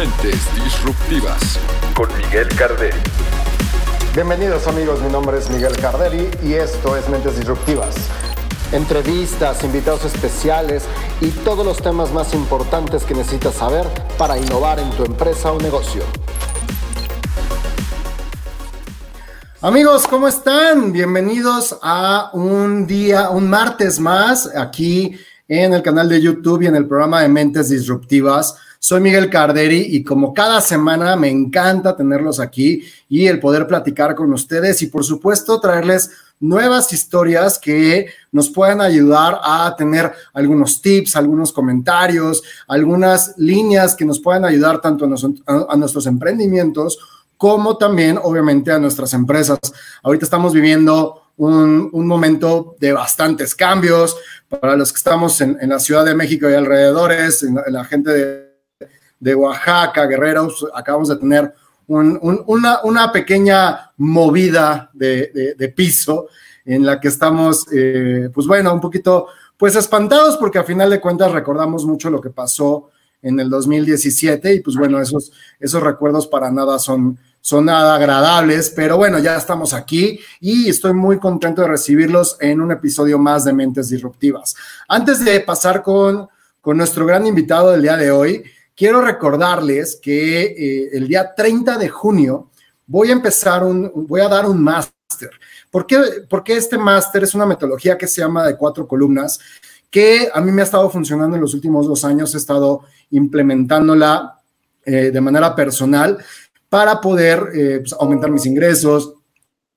Mentes Disruptivas con Miguel Carderi. Bienvenidos amigos, mi nombre es Miguel Carderi y esto es Mentes Disruptivas. Entrevistas, invitados especiales y todos los temas más importantes que necesitas saber para innovar en tu empresa o negocio. Amigos, ¿cómo están? Bienvenidos a un día, un martes más aquí en el canal de YouTube y en el programa de Mentes Disruptivas. Soy Miguel Carderi y como cada semana me encanta tenerlos aquí y el poder platicar con ustedes y por supuesto traerles nuevas historias que nos puedan ayudar a tener algunos tips, algunos comentarios, algunas líneas que nos puedan ayudar tanto a, nuestros emprendimientos como también, obviamente, a nuestras empresas. Ahorita estamos viviendo un, momento de bastantes cambios para los que estamos en, la Ciudad de México y alrededores, en la, gente de, Oaxaca, Guerreros, acabamos de tener una, pequeña movida de, piso en la que estamos, eh, pues bueno, un poquito, pues espantados porque a final de cuentas recordamos mucho lo que pasó en el 2017 y pues bueno, esos, esos recuerdos para nada son son nada agradables, pero bueno, ya estamos aquí y estoy muy contento de recibirlos en un episodio más de Mentes Disruptivas. Antes de pasar con, con nuestro gran invitado del día de hoy, quiero recordarles que eh, el día 30 de junio voy a empezar un, voy a dar un máster. ¿Por qué? Porque este máster es una metodología que se llama de cuatro columnas, que a mí me ha estado funcionando en los últimos dos años, he estado implementándola eh, de manera personal para poder eh, pues, aumentar mis ingresos,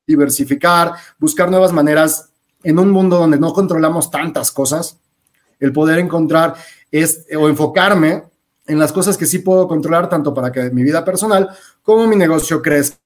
diversificar, buscar nuevas maneras en un mundo donde no controlamos tantas cosas, el poder encontrar es, o enfocarme en las cosas que sí puedo controlar, tanto para que mi vida personal como mi negocio crezca.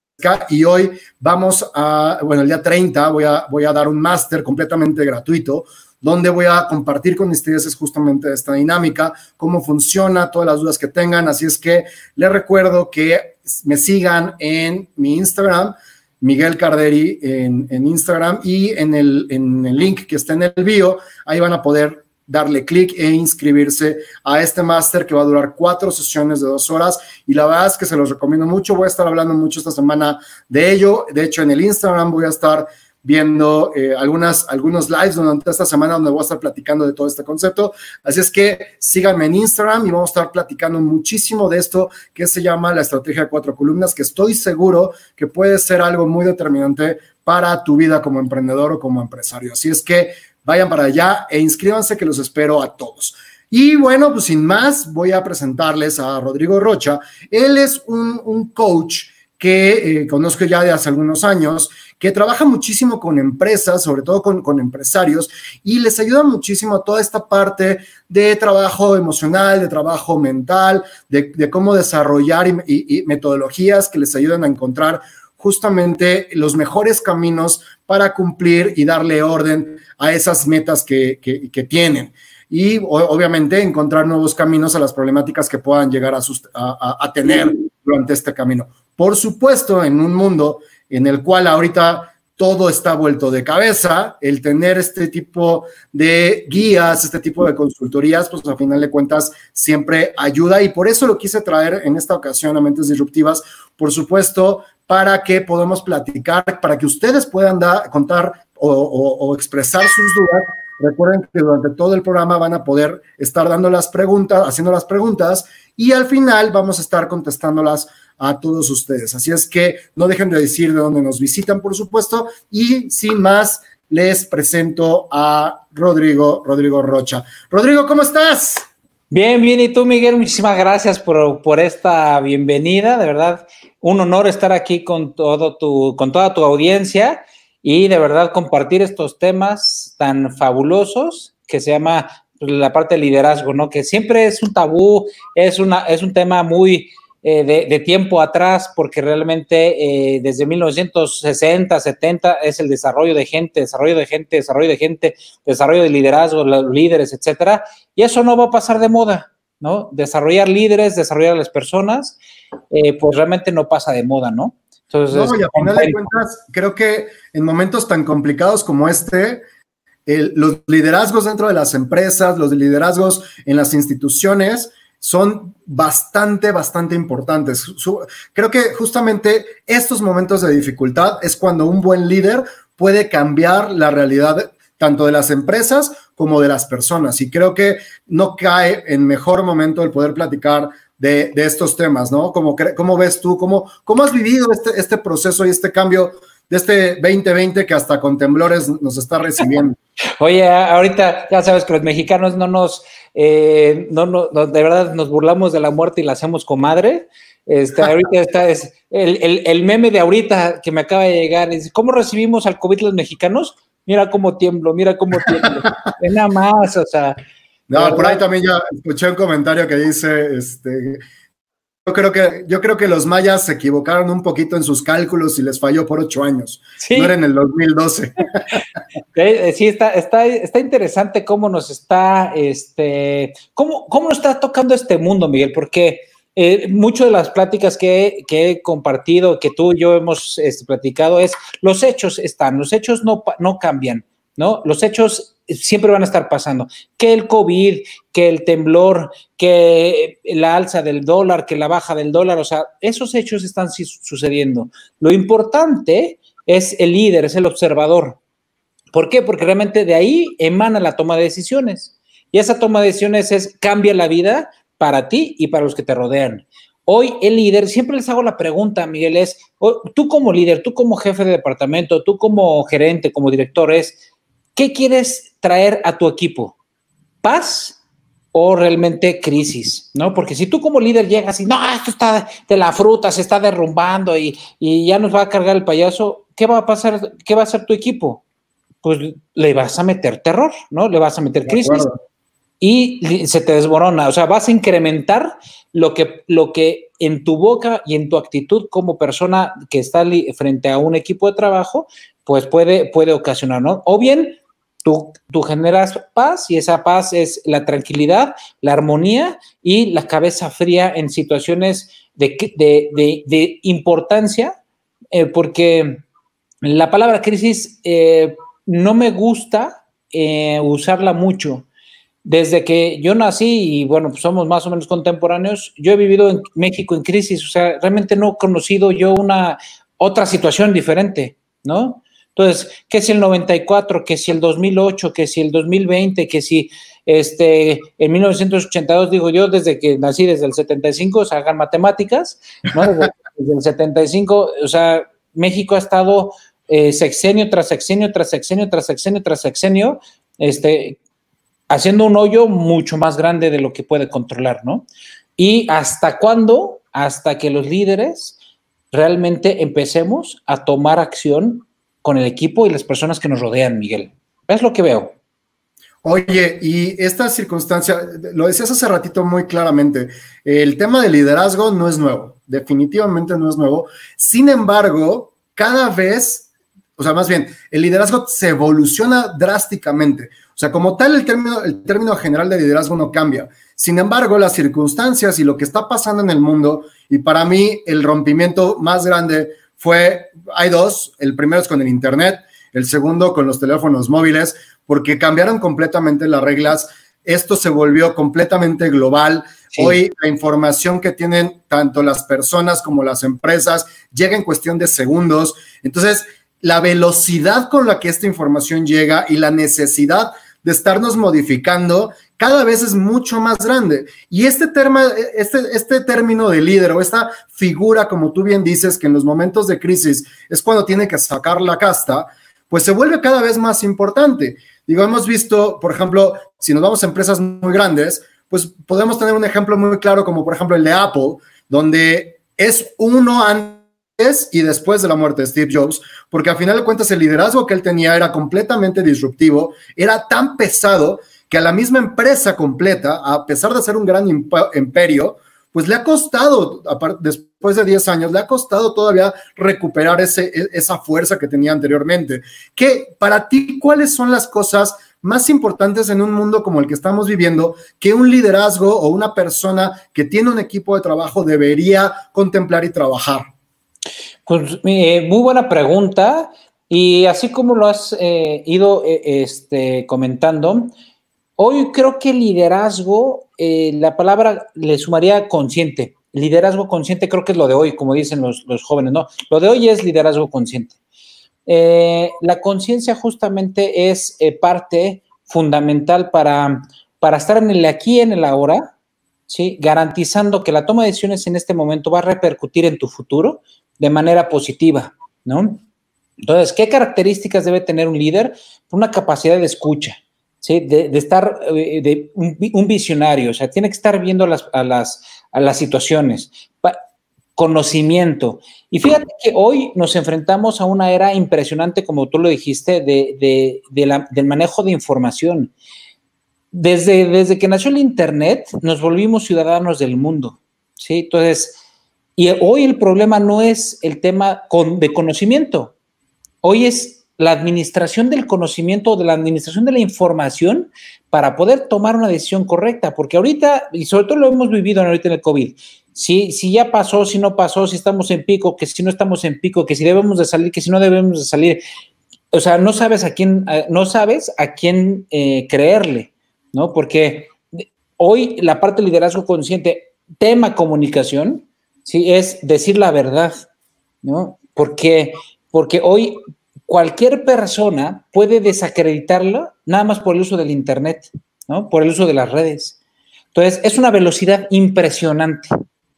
Y hoy vamos a, bueno, el día 30 voy a, voy a dar un máster completamente gratuito donde voy a compartir con ustedes justamente esta dinámica, cómo funciona, todas las dudas que tengan. Así es que les recuerdo que me sigan en mi Instagram, Miguel Carderi en, Instagram y en el, en el link que está en el bio, ahí van a poder darle clic e inscribirse a este máster que va a durar cuatro sesiones de dos horas y la verdad es que se los recomiendo mucho, voy a estar hablando mucho esta semana de ello, de hecho en el Instagram voy a estar viendo eh, algunas, algunos lives durante esta semana donde voy a estar platicando de todo este concepto. Así es que síganme en Instagram y vamos a estar platicando muchísimo de esto que se llama la estrategia de cuatro columnas, que estoy seguro que puede ser algo muy determinante para tu vida como emprendedor o como empresario. Así es que vayan para allá e inscríbanse que los espero a todos. Y bueno, pues sin más, voy a presentarles a Rodrigo Rocha. Él es un, un coach que eh, conozco ya de hace algunos años, que trabaja muchísimo con empresas, sobre todo con, empresarios, y les ayuda muchísimo a toda esta parte de trabajo emocional, de trabajo mental, de, cómo desarrollar y, metodologías que les ayuden a encontrar justamente los mejores caminos para cumplir y darle orden a esas metas que, tienen. Y obviamente encontrar nuevos caminos a las problemáticas que puedan llegar a tener durante este camino. Por supuesto, en un mundo en el cual ahorita todo está vuelto de cabeza, el tener este tipo de guías, este tipo de consultorías, pues a final de cuentas siempre ayuda y por eso lo quise traer en esta ocasión a Mentes Disruptivas, por supuesto, para que podamos platicar, para que ustedes puedan dar, contar o, expresar sus dudas. Recuerden que durante todo el programa van a poder estar dando las preguntas, haciendo las preguntas y al final vamos a estar contestándolas a todos ustedes. Así es que no dejen de decir de dónde nos visitan, por supuesto. Y sin más, les presento a Rodrigo, Rodrigo Rocha. Rodrigo, ¿cómo estás? Bien, bien. ¿Y tú, Miguel? Muchísimas gracias por, por esta bienvenida. De verdad, un honor estar aquí con, todo tu, con toda tu audiencia y de verdad compartir estos temas tan fabulosos que se llama la parte de liderazgo, ¿no? Que siempre es un tabú, es, una, es un tema muy, eh, de, tiempo atrás, porque realmente eh, desde 1960, 70 es el desarrollo de gente, desarrollo de gente, desarrollo de gente, desarrollo de liderazgo, los líderes, etcétera. Y eso no va a pasar de moda, ¿no? Desarrollar líderes, desarrollar a las personas, eh, pues realmente no pasa de moda, ¿no? Entonces, no, y a final de cuentas, creo que en momentos tan complicados como este, los liderazgos dentro de las empresas, los liderazgos en las instituciones, son bastante, bastante importantes. creo que justamente estos momentos de dificultad es cuando un buen líder puede cambiar la realidad tanto de las empresas como de las personas. Y creo que no cae en mejor momento el poder platicar de, estos temas, ¿no? ¿Cómo, cómo ves tú? ¿Cómo, ¿Cómo has vivido este, este proceso y este cambio de este 2020 que hasta con temblores nos está recibiendo? Oye, ahorita ya sabes que los mexicanos no nos, eh, no, no, de verdad nos burlamos de la muerte y la hacemos comadre. Este, ahorita está es el, el, meme de ahorita que me acaba de llegar. Es, ¿Cómo recibimos al COVID los mexicanos? Mira cómo tiemblo, mira cómo tiemblo. nada más, o sea. No, por ahí también ya escuché un comentario que dice, este, yo creo que, yo creo que los mayas se equivocaron un poquito en sus cálculos y les falló por ocho años. No era en el 2012. Eh, sí, está, está, está interesante cómo nos está, este, cómo, cómo nos está tocando este mundo, Miguel, porque eh, muchas de las pláticas que, he compartido, que tú y yo hemos este, platicado, es los hechos están, los hechos no, no cambian, ¿no? Los hechos siempre van a estar pasando. Que el COVID, que el temblor, que la alza del dólar, que la baja del dólar, o sea, esos hechos están sucediendo. Lo importante es el líder, es el observador. ¿Por qué? Porque realmente de ahí emana la toma de decisiones. Y esa toma de decisiones es cambia la vida para ti y para los que te rodean. Hoy el líder, siempre les hago la pregunta, Miguel, es, tú como líder, tú como jefe de departamento, tú como gerente, como director, es, ¿qué quieres traer a tu equipo? ¿Paz o realmente crisis? ¿No? Porque si tú como líder llegas y, no, esto está de la fruta, se está derrumbando y, y ya nos va a cargar el payaso, ¿qué va a pasar? ¿Qué va a hacer tu equipo? Pues le vas a meter terror, ¿no? Le vas a meter crisis y se te desborona. O sea, vas a incrementar lo que, lo que en tu boca y en tu actitud como persona que está frente a un equipo de trabajo, pues puede, puede ocasionar, ¿no? O bien tú, generas paz y esa paz es la tranquilidad, la armonía y la cabeza fría en situaciones de, de, importancia, eh, porque la palabra crisis eh, no me gusta eh, usarla mucho desde que yo nací y bueno, pues somos más o menos contemporáneos, yo he vivido en México en crisis, o sea, realmente no he conocido yo una otra situación diferente, ¿no? Entonces, ¿qué si el 94, ¿Qué si el 2008, ¿Qué si el 2020, ¿Qué si este, en 1982, digo yo, desde que nací, desde el 75, o sea, hagan matemáticas, ¿no? Desde, el 75, o sea, México ha estado eh, sexenio tras sexenio, tras sexenio, tras sexenio, tras sexenio, este, haciendo un hoyo mucho más grande de lo que puede controlar, ¿no? ¿Y hasta cuándo? Hasta que los líderes realmente empecemos a tomar acción con el equipo y las personas que nos rodean, Miguel. Es lo que veo. Oye, y esta circunstancia, lo decías hace ratito muy claramente, el tema del liderazgo no es nuevo, definitivamente no es nuevo. Sin embargo, cada vez, o sea, más bien, el liderazgo se evoluciona drásticamente. O sea, como tal, el término, el término general de liderazgo no cambia. Sin embargo, las circunstancias y lo que está pasando en el mundo, y para mí el rompimiento más grande fue, hay dos, el primero es con el Internet, el segundo con los teléfonos móviles, porque cambiaron completamente las reglas. Esto se volvió completamente global. Hoy la información que tienen tanto las personas como las empresas llega en cuestión de segundos. Entonces, la velocidad con la que esta información llega y la necesidad de estarnos modificando cada vez es mucho más grande. Y este, este, este término de líder o esta figura, como tú bien dices, que en los momentos de crisis es cuando tiene que sacar la casta, pues se vuelve cada vez más importante. Digo, hemos visto, por ejemplo, si nos vamos a empresas muy grandes, pues podemos tener un ejemplo muy claro como por ejemplo el de Apple, donde es uno antes y después de la muerte de Steve Jobs, porque al final de cuentas el liderazgo que él tenía era completamente disruptivo, era tan pesado que a la misma empresa completa, a pesar de ser un gran imperio, pues le ha costado, después de 10 años, le ha costado todavía recuperar ese, e, esa fuerza que tenía anteriormente. ¿Qué, para ti, cuáles son las cosas más importantes en un mundo como el que estamos viviendo que un liderazgo o una persona que tiene un equipo de trabajo debería contemplar y trabajar? Pues eh, muy buena pregunta. Y así como lo has eh, ido eh, este, comentando, Hoy creo que liderazgo, eh, la palabra le sumaría consciente. Liderazgo consciente creo que es lo de hoy, como dicen los, jóvenes, ¿no? Lo de hoy es liderazgo consciente. Eh, la conciencia justamente es eh, parte fundamental para, para estar en el aquí, en el ahora, ¿sí? garantizando que la toma de decisiones en este momento va a repercutir en tu futuro de manera positiva, ¿no? Entonces, ¿qué características debe tener un líder? Una capacidad de escucha, ¿sí? De, estar, eh, de un, visionario, o sea, tiene que estar viendo las, a, las, a las situaciones, conocimiento. Y fíjate que hoy nos enfrentamos a una era impresionante, como tú lo dijiste, de, del manejo de información. Desde, desde que nació el Internet, nos volvimos ciudadanos del mundo, ¿sí? Entonces, y hoy el problema no es el tema de conocimiento, hoy es la administración del conocimiento, de la administración de la información para poder tomar una decisión correcta, porque ahorita, y sobre todo lo hemos vivido ahorita en el COVID, si, si ya pasó, si no pasó, si estamos en pico, que si no estamos en pico, que si debemos de salir, que si no debemos de salir, o sea, no sabes a quién, no sabes a quién eh, creerle, ¿no? Porque hoy la parte de liderazgo consciente, tema comunicación, ¿sí? Es decir la verdad, ¿no? Porque, porque hoy cualquier persona puede desacreditarlo nada más por el uso del Internet, ¿no? Por el uso de las redes. Entonces, es una velocidad impresionante,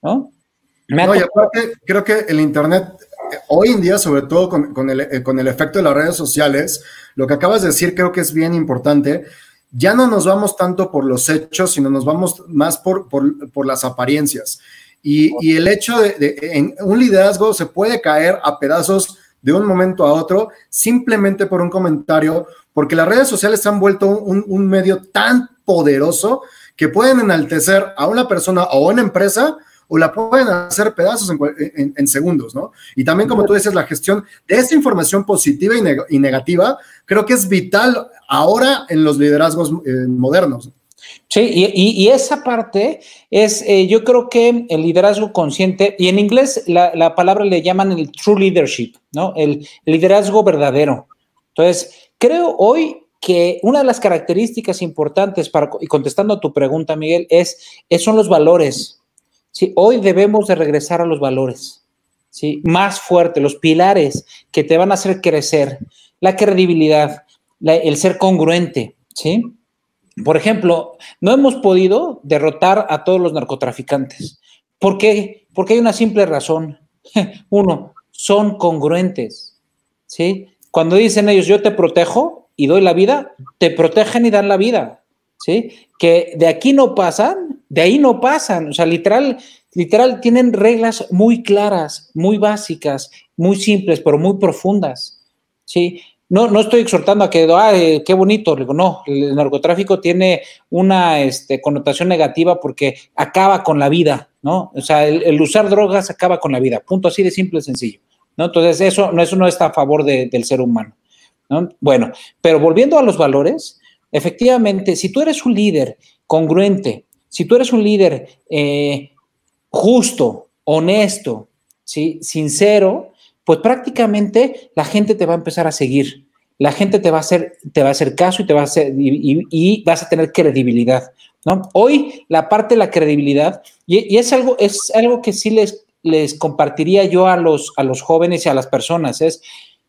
¿no? no y aparte, creo que el Internet, hoy en día, sobre todo con, el, eh, con el efecto de las redes sociales, lo que acabas de decir creo que es bien importante. Ya no nos vamos tanto por los hechos, sino nos vamos más por, por, por las apariencias. Y, el hecho de, en un liderazgo se puede caer a pedazos de un momento a otro simplemente por un comentario, porque las redes sociales han vuelto un, medio tan poderoso que pueden enaltecer a una persona o una empresa o la pueden hacer pedazos en, segundos, ¿no? Y también, como tú dices, la gestión de esa información positiva y, negativa, creo que es vital ahora en los liderazgos eh, modernos. Sí, y, esa parte es, eh, yo creo que el liderazgo consciente, y en inglés la, palabra le llaman el true leadership, ¿no? El, liderazgo verdadero. Entonces, creo hoy que una de las características importantes para, y contestando a tu pregunta, Miguel, es, son los valores. ¿sí? Hoy debemos de regresar a los valores, ¿sí? Más fuerte, los pilares que te van a hacer crecer, la credibilidad, el ser congruente, ¿sí? Por ejemplo, no hemos podido derrotar a todos los narcotraficantes. ¿Por qué? Porque hay una simple razón. Uno, son congruentes. ¿sí? Cuando dicen ellos, yo te protejo y doy la vida, te protegen y dan la vida. ¿sí? Que de aquí no pasan, de ahí no pasan. O sea, literal, literal, tienen reglas muy claras, muy básicas, muy simples, pero muy profundas. ¿sí? No, no estoy exhortando a que, ah, qué bonito, digo, no, el narcotráfico tiene una este, connotación negativa porque acaba con la vida, ¿no? O sea, el, usar drogas acaba con la vida, punto así de simple y sencillo, ¿no? Entonces, eso, no, eso no está a favor del ser humano, ¿no? Bueno, pero volviendo a los valores, efectivamente, si tú eres un líder congruente, si tú eres un líder eh, justo, honesto, ¿sí? sincero, pues prácticamente la gente te va a empezar a seguir. La gente te va a hacer, te va a hacer caso y te va a hacer, y, vas a tener credibilidad. ¿no? Hoy la parte de la credibilidad, y, es, algo, es algo que sí les, les compartiría yo a los, a los jóvenes y a las personas, es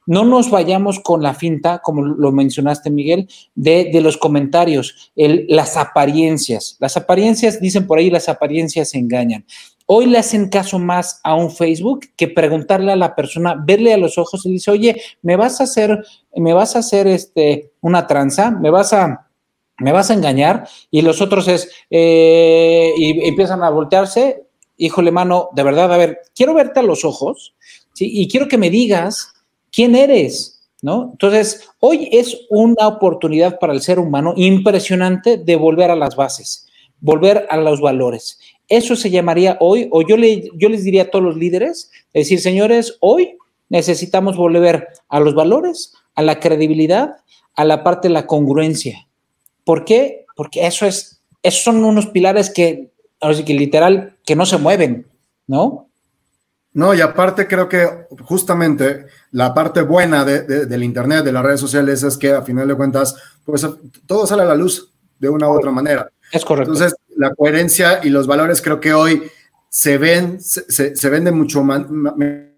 no nos vayamos con la finta, como lo mencionaste, Miguel, de, los comentarios, las apariencias. Las apariencias, dicen por ahí, las apariencias engañan. Hoy le hacen caso más a un Facebook que preguntarle a la persona, verle a los ojos y dice, oye, ¿me vas a hacer, me vas a hacer este, una tranza? ¿Me vas a, me vas a engañar? Y los otros es, eh, y empiezan a voltearse, híjole, mano, de verdad, a ver, quiero verte a los ojos. Y quiero que me digas quién eres, ¿no? Entonces, hoy es una oportunidad para el ser humano impresionante de volver a las bases, volver a los valores. Eso se llamaría hoy, o yo, le, yo les diría a todos los líderes, decir, señores, hoy necesitamos volver a los valores, a la credibilidad, a la parte de la congruencia. ¿Por qué? Porque eso es, esos son unos pilares que, ahora que literal, que no se mueven, ¿no? No, y aparte creo que justamente la parte buena del Internet, de las redes sociales, es que a final de cuentas, pues todo sale a la luz de una u otra manera. Es correcto. Entonces, la coherencia y los valores creo que hoy se ven, se, se ven de mucho mejor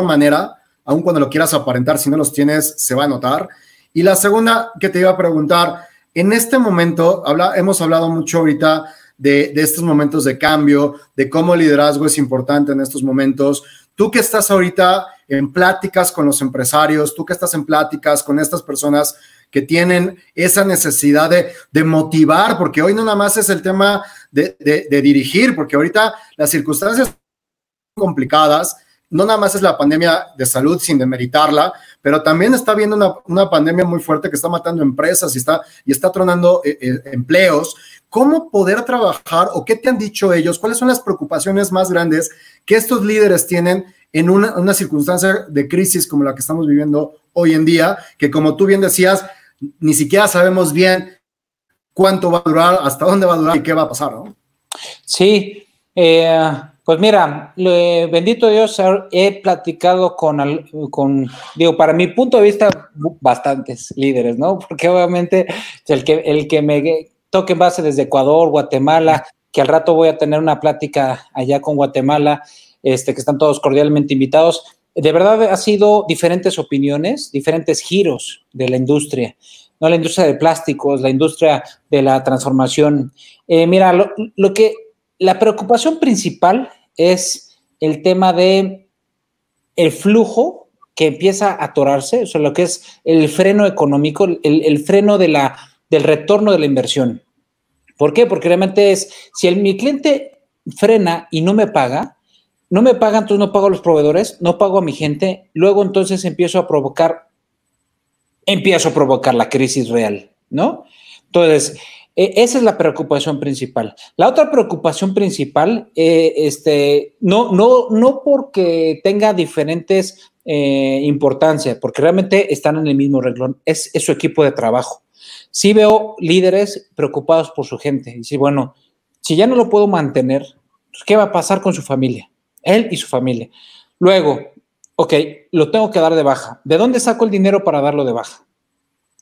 manera, aun cuando lo quieras aparentar, si no los tienes, se va a notar. Y la segunda que te iba a preguntar, en este momento, habla, hemos hablado mucho ahorita de, de, estos momentos de cambio, de cómo el liderazgo es importante en estos momentos. Tú que estás ahorita en pláticas con los empresarios, tú que estás en pláticas con estas personas que tienen esa necesidad de, motivar, porque hoy no nada más es el tema de, de, de dirigir, porque ahorita las circunstancias son complicadas, no nada más es la pandemia de salud sin demeritarla, pero también está habiendo una, una, pandemia muy fuerte que está matando empresas y está, y está tronando eh, eh, empleos. ¿Cómo poder trabajar o qué te han dicho ellos? ¿Cuáles son las preocupaciones más grandes que estos líderes tienen en una, una circunstancia de crisis como la que estamos viviendo hoy en día? Que como tú bien decías, ni siquiera sabemos bien cuánto va a durar, hasta dónde va a durar y qué va a pasar, ¿no? Sí, eh, pues mira, bendito Dios, he platicado con, con, digo, para mi punto de vista, bastantes líderes, ¿no? Porque obviamente el que, el que me toque en base desde Ecuador, Guatemala, que al rato voy a tener una plática allá con Guatemala, este, que están todos cordialmente invitados. De verdad ha sido diferentes opiniones, diferentes giros de la industria, no la industria de plásticos, la industria de la transformación. Eh, mira, lo que la preocupación principal es el tema de el flujo que empieza a atorarse, o sea, lo que es el freno económico, el, el freno de la, del retorno de la inversión. ¿Por qué? Porque realmente es, si el, mi cliente frena y no me paga, no me paga, entonces no pago a los proveedores, no pago a mi gente, luego entonces empiezo a provocar, empiezo a provocar la crisis real, ¿no? Entonces, eh, esa es la preocupación principal. La otra preocupación principal, eh, este, no, no, no porque tenga diferentes eh, importancias, porque realmente están en el mismo renglón, es, es, su equipo de trabajo. Sí veo líderes preocupados por su gente. Y sí, bueno, si ya no lo puedo mantener, pues, ¿qué va a pasar con su familia? Él y su familia. Luego, ok, lo tengo que dar de baja. ¿De dónde saco el dinero para darlo de baja?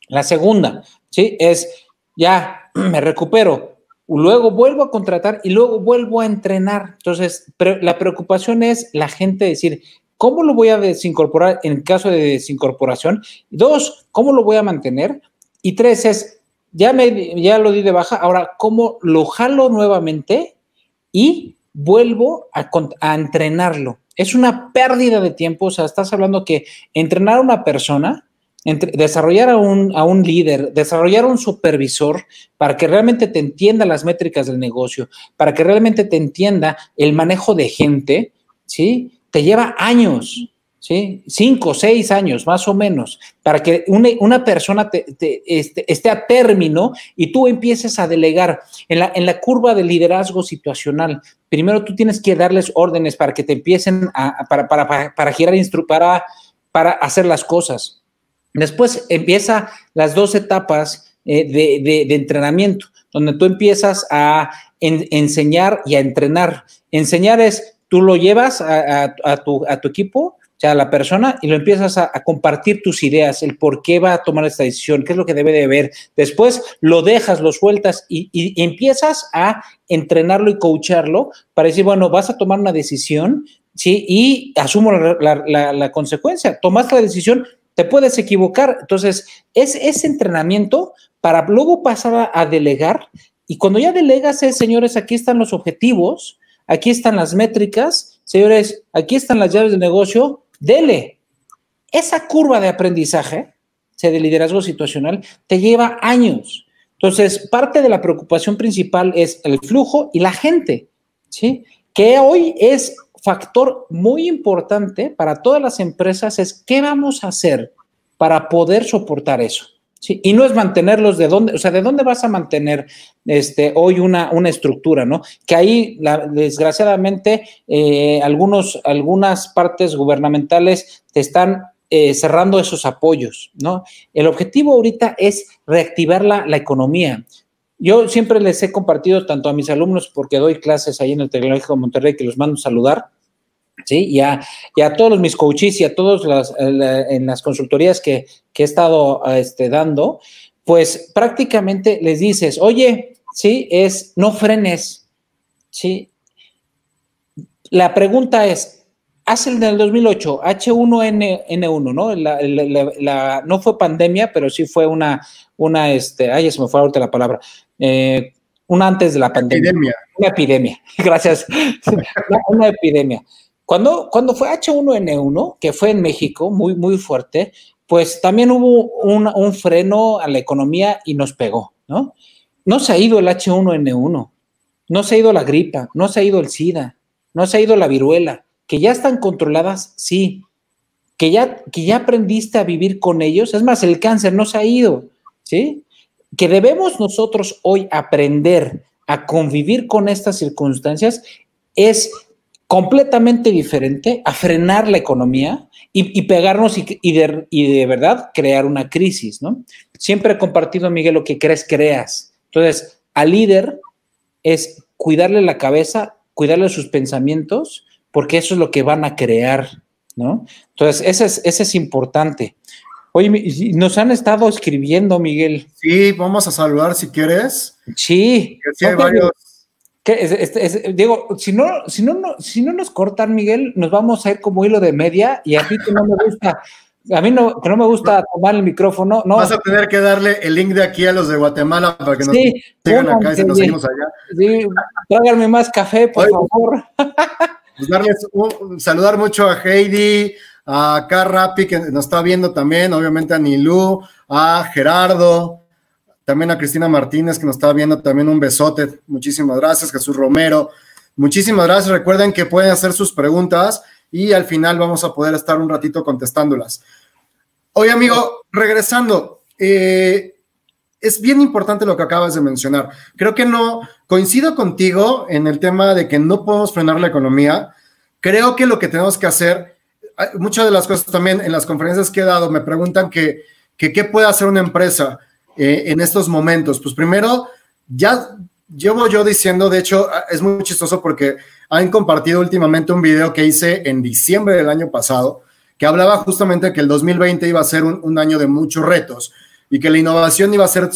La segunda, ¿sí? Es ya me recupero, luego vuelvo a contratar y luego vuelvo a entrenar. Entonces, la preocupación es la gente decir, ¿cómo lo voy a desincorporar en caso de desincorporación? Dos, ¿cómo lo voy a mantener? Y tres es, ya, me, ya lo di de baja, ahora, ¿cómo lo jalo nuevamente y vuelvo a, a entrenarlo? Es una pérdida de tiempo, o sea, estás hablando que entrenar a una persona entre, desarrollar a un, a un líder, desarrollar a un supervisor para que realmente te entienda las métricas del negocio, para que realmente te entienda el manejo de gente, ¿sí? Te lleva años, ¿sí? Cinco, seis años, más o menos, para que una, una persona te, te, este, esté a término y tú empieces a delegar. En la, en la curva de liderazgo situacional, primero tú tienes que darles órdenes para que te empiecen a, para, para, para, para girar, para, para hacer las cosas Después empieza las dos etapas eh, de, entrenamiento, donde tú empiezas a en, enseñar y a entrenar. Enseñar es, tú lo llevas a, tu, equipo, o sea, a la persona, y lo empiezas a, compartir tus ideas, el por qué va a tomar esta decisión, qué es lo que debe de ver. Después lo dejas, lo sueltas y, empiezas a entrenarlo y coacharlo para decir, bueno, vas a tomar una decisión, ¿sí? Y asumo la, la consecuencia. Tomaste la decisión, te puedes equivocar. Entonces, es ese entrenamiento para luego pasar a, delegar. Y cuando ya delegas, es, señores, aquí están los objetivos, aquí están las métricas, señores, aquí están las llaves de negocio, dele. Esa curva de aprendizaje, de liderazgo situacional, te lleva años. Entonces, parte de la preocupación principal es el flujo y la gente, ¿sí? Que hoy es factor muy importante para todas las empresas es qué vamos a hacer para poder soportar eso. Y no es mantenerlos de dónde, o sea, de dónde vas a mantener este, hoy una, una estructura, ¿no? Que ahí, desgraciadamente, eh, algunos, algunas partes gubernamentales te están eh, cerrando esos apoyos, ¿no? El objetivo ahorita es reactivar la, la economía. Yo siempre les he compartido tanto a mis alumnos, porque doy clases ahí en el Tecnológico de Monterrey, que los mando a saludar, ¿sí? Y a, y a todos mis coaches y a todos las, en las consultorías que, he estado este, dando, pues prácticamente les dices, oye, sí, es no frenes, sí. La pregunta es, haz el del 2008, H1N1, ¿no? La, no fue pandemia, pero sí fue una, una, este, ay, se me fue ahorita la palabra, eh, una antes de la pandemia. Epidemia. Una epidemia, gracias. una, epidemia. Cuando, cuando fue H1N1, que fue en México, muy, muy fuerte, pues también hubo un, freno a la economía y nos pegó, ¿no? No se ha ido el H1N1, no se ha ido la gripa, no se ha ido el SIDA, no se ha ido la viruela, que ya están controladas, sí, que ya, que ya aprendiste a vivir con ellos, es más, el cáncer no se ha ido, ¿sí? Que debemos nosotros hoy aprender a convivir con estas circunstancias es completamente diferente a frenar la economía y, pegarnos y, de, verdad crear una crisis, ¿no? Siempre he compartido, Miguel, lo que crees, creas. Entonces, al líder es cuidarle la cabeza, cuidarle sus pensamientos, porque eso es lo que van a crear, ¿no? Entonces, ese es, ese es importante. Oye, nos han estado escribiendo, Miguel. Sí, vamos a saludar si quieres. Sí. sí hay varios digo, si no, si, no, si no nos cortan, Miguel, nos vamos a ir como hilo de media y a ti que no me gusta, a mí no, que no me gusta tomar el micrófono, no. Vas a tener que darle el link de aquí a los de Guatemala para que nos sigan acá y se nos seguimos allá. Sí, tráiganme más café, por favor. Pues darles un, saludar mucho a Heidi, a Carrapi, que nos está viendo también, obviamente a Nilú, a Gerardo, también a Cristina Martínez que nos está viendo, también un besote. Muchísimas gracias, Jesús Romero. Muchísimas gracias. Recuerden que pueden hacer sus preguntas y al final vamos a poder estar un ratito contestándolas. Oye, amigo, regresando, eh, es bien importante lo que acabas de mencionar. Creo que no coincido contigo en el tema de que no podemos frenar la economía. Creo que lo que tenemos que hacer, muchas de las cosas también en las conferencias que he dado me preguntan que, que qué puede hacer una empresa. Eh, en estos momentos? Pues primero, ya llevo yo diciendo, de hecho, es muy chistoso porque han compartido últimamente un video que hice en diciembre del año pasado, que hablaba justamente que el 2020 iba a ser un, un año de muchos retos y que la innovación iba a ser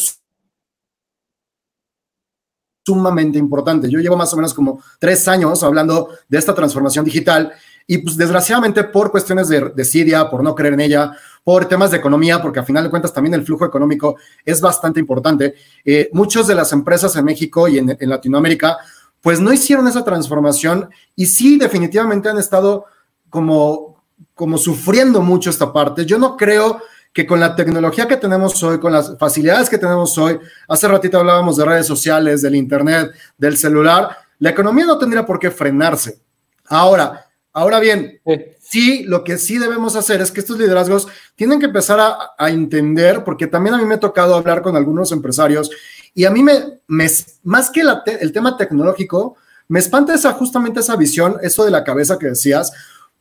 sumamente importante. Yo llevo más o menos como tres años hablando de esta transformación digital y pues desgraciadamente por cuestiones de desidia, por no creer en ella, por temas de economía, porque a final de cuentas también el flujo económico es bastante importante, eh, muchas de las empresas en México y en, Latinoamérica pues no hicieron esa transformación y sí definitivamente han estado como, como sufriendo mucho esta parte. Yo no creo que con la tecnología que tenemos hoy, con las facilidades que tenemos hoy, hace ratito hablábamos de redes sociales, del Internet, del celular, la economía no tendría por qué frenarse. Ahora, Ahora bien, sí, lo que sí debemos hacer es que estos liderazgos tienen que empezar a, entender, porque también a mí me ha tocado hablar con algunos empresarios y a mí me, más que el tema tecnológico, me espanta esa, justamente esa visión, eso de la cabeza que decías,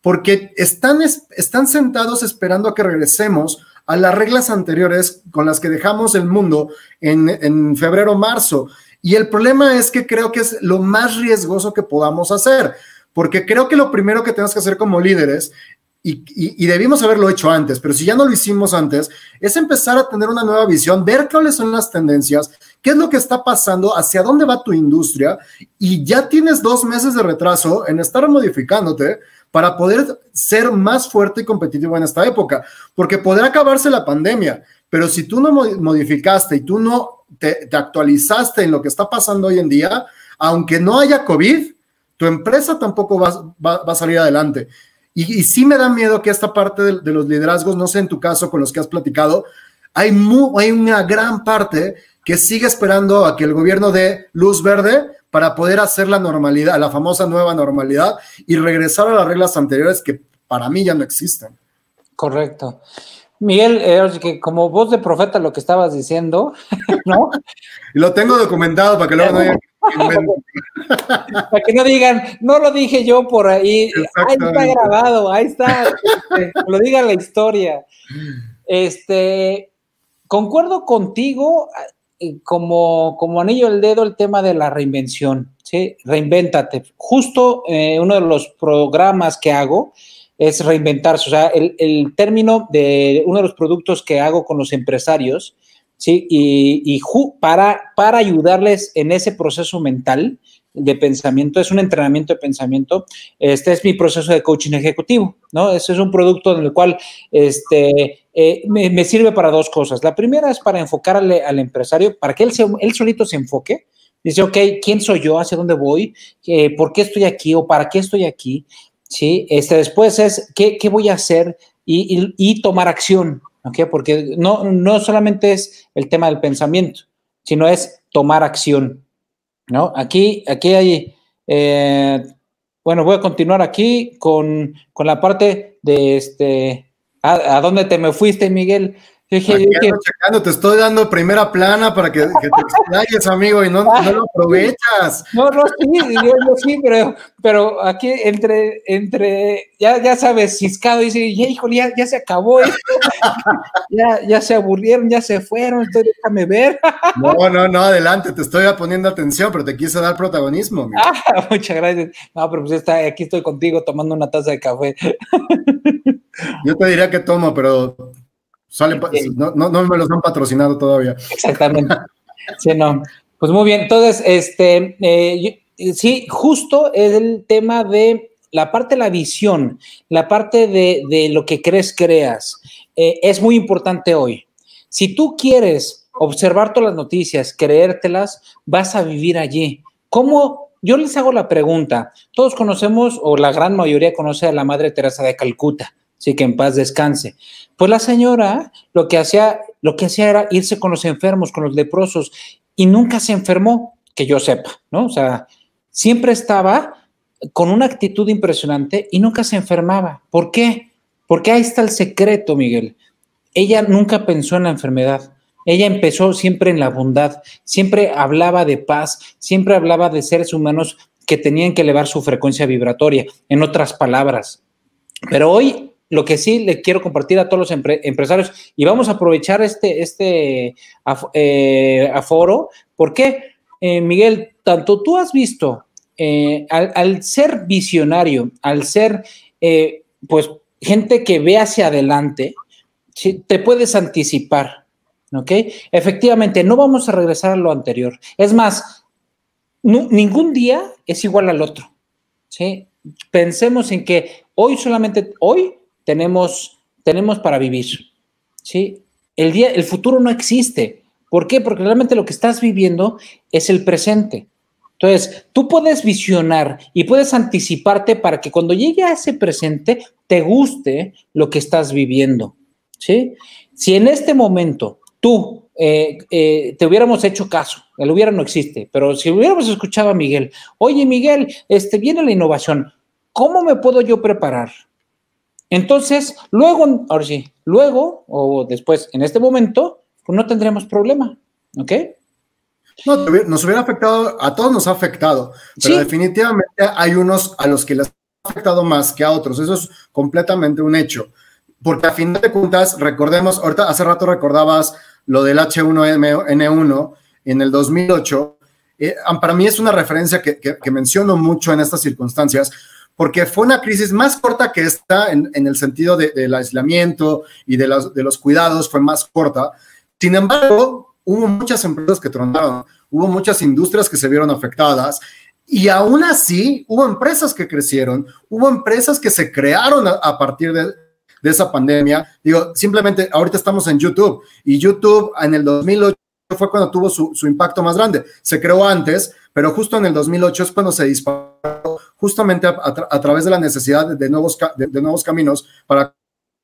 porque están, están sentados esperando a que regresemos a las reglas anteriores con las que dejamos el mundo en, en febrero, marzo. Y el problema es que creo que es lo más riesgoso que podamos hacer porque creo que lo primero que tenemos que hacer como líderes, y, debimos haberlo hecho antes, pero si ya no lo hicimos antes, es empezar a tener una nueva visión, ver cuáles son las tendencias, qué es lo que está pasando, hacia dónde va tu industria, y ya tienes dos meses de retraso en estar modificándote para poder ser más fuerte y competitivo en esta época, porque podrá acabarse la pandemia, pero si tú no modificaste y tú no te, actualizaste en lo que está pasando hoy en día, aunque no haya COVID, tu empresa tampoco va, a salir adelante. Y, sí me da miedo que esta parte de, los liderazgos, no sé en tu caso con los que has platicado, hay, hay una gran parte que sigue esperando a que el gobierno dé luz verde para poder hacer la normalidad, la famosa nueva normalidad y regresar a las reglas anteriores que para mí ya no existen. Correcto. Miguel, eh, que como voz de profeta lo que estabas diciendo, ¿no? lo tengo documentado para que luego no digan Para que no digan, no lo dije yo por ahí. Ahí está grabado, ahí está. Este, lo diga la historia. Este, concuerdo contigo eh, como, como anillo el dedo el tema de la reinvención, ¿sí? Reinvéntate. Justo eh, uno de los programas que hago es reinventarse. O sea, el, el, término de uno de los productos que hago con los empresarios ¿sí? Y, para, para ayudarles en ese proceso mental de pensamiento, es un entrenamiento de pensamiento. Este es mi proceso de coaching ejecutivo, ¿no? Ese es un producto en el cual este, eh, me, sirve para dos cosas. La primera es para enfocarle al empresario, para que él, él solito se enfoque. Dice, ok, ¿quién soy yo? ¿Hacia dónde voy? ¿Por qué estoy aquí? ¿O para qué estoy aquí? ¿Sí? Este, después es, ¿qué, qué voy a hacer? Y, y, tomar acción, ¿ok? Porque no, no solamente es el tema del pensamiento, sino es tomar acción, ¿no? Aquí, aquí hay, eh, bueno, voy a continuar aquí con, con la parte de este, ¿A, dónde te me fuiste, Miguel? Dije, te estoy dando primera plana para que, te explayes, amigo, y no, no, lo aprovechas. No, no, sí, yo, sí, pero, pero aquí entre, entre, ya, ya sabes, ciscado, dice, ya, híjole, ya, ya se acabó esto, ya, ya se aburrieron, ya se fueron, entonces déjame ver. No, no, no, adelante, te estoy poniendo atención, pero te quise dar protagonismo. Ah, muchas gracias. No, pero pues está, aquí estoy contigo tomando una taza de café. Yo te diría que tomo, pero sale, no, no, me los han patrocinado todavía. Exactamente. Sí, no. Pues muy bien. Entonces, este, eh, sí, justo es el tema de la parte de la visión, la parte de, lo que crees, creas, eh, es muy importante hoy. Si tú quieres observar todas las noticias, creértelas, vas a vivir allí. ¿Cómo? Yo les hago la pregunta. Todos conocemos, o la gran mayoría conoce a la Madre Teresa de Calcuta sí que en paz descanse. Pues la señora lo que hacía, lo que hacía era irse con los enfermos, con los leprosos, y nunca se enfermó, que yo sepa, ¿no? O sea, siempre estaba con una actitud impresionante y nunca se enfermaba. ¿Por qué? Porque ahí está el secreto, Miguel. Ella nunca pensó en la enfermedad. Ella empezó siempre en la bondad, siempre hablaba de paz, siempre hablaba de seres humanos que tenían que elevar su frecuencia vibratoria, en otras palabras. Pero hoy lo que sí le quiero compartir a todos los empresarios y vamos a aprovechar este, este eh, aforo. ¿Por qué, eh, Miguel? Tanto tú has visto, eh, al, ser visionario, al ser, pues, gente que ve hacia adelante, te puedes anticipar, ¿ok? Efectivamente, no vamos a regresar a lo anterior. Es más, ningún día es igual al otro, ¿sí? Pensemos en que hoy solamente, hoy tenemos, tenemos para vivir. ¿sí? El, día, el futuro no existe. ¿Por qué? Porque realmente lo que estás viviendo es el presente. Entonces, tú puedes visionar y puedes anticiparte para que cuando llegue a ese presente te guste lo que estás viviendo. ¿sí? Si en este momento tú eh, eh, te hubiéramos hecho caso, el hubiera no existe, pero si hubiéramos escuchado a Miguel, oye Miguel, este, viene la innovación, ¿cómo me puedo yo preparar? Entonces, luego, ahora sí, luego o después, en este momento, pues no tendremos problema, ¿ok? No, nos hubiera afectado, a todos nos ha afectado, pero definitivamente hay unos a los que les ha afectado más que a otros, eso es completamente un hecho, porque a fin de cuentas, recordemos, ahorita hace rato recordabas lo del H1N1 en el 2008, eh, para mí es una referencia que, que menciono mucho en estas circunstancias, porque fue una crisis más corta que esta en, el sentido del aislamiento y de los, de cuidados, fue más corta. Sin embargo, hubo muchas empresas que tronaron, hubo muchas industrias que se vieron afectadas y aún así hubo empresas que crecieron, hubo empresas que se crearon a, partir de, de esa pandemia. Digo, simplemente ahorita estamos en YouTube y YouTube en el 2008 fue cuando tuvo su, su, impacto más grande. Se creó antes, pero justo en el 2008 es cuando se disparó justamente a, través de la necesidad de, nuevos, de, nuevos caminos para la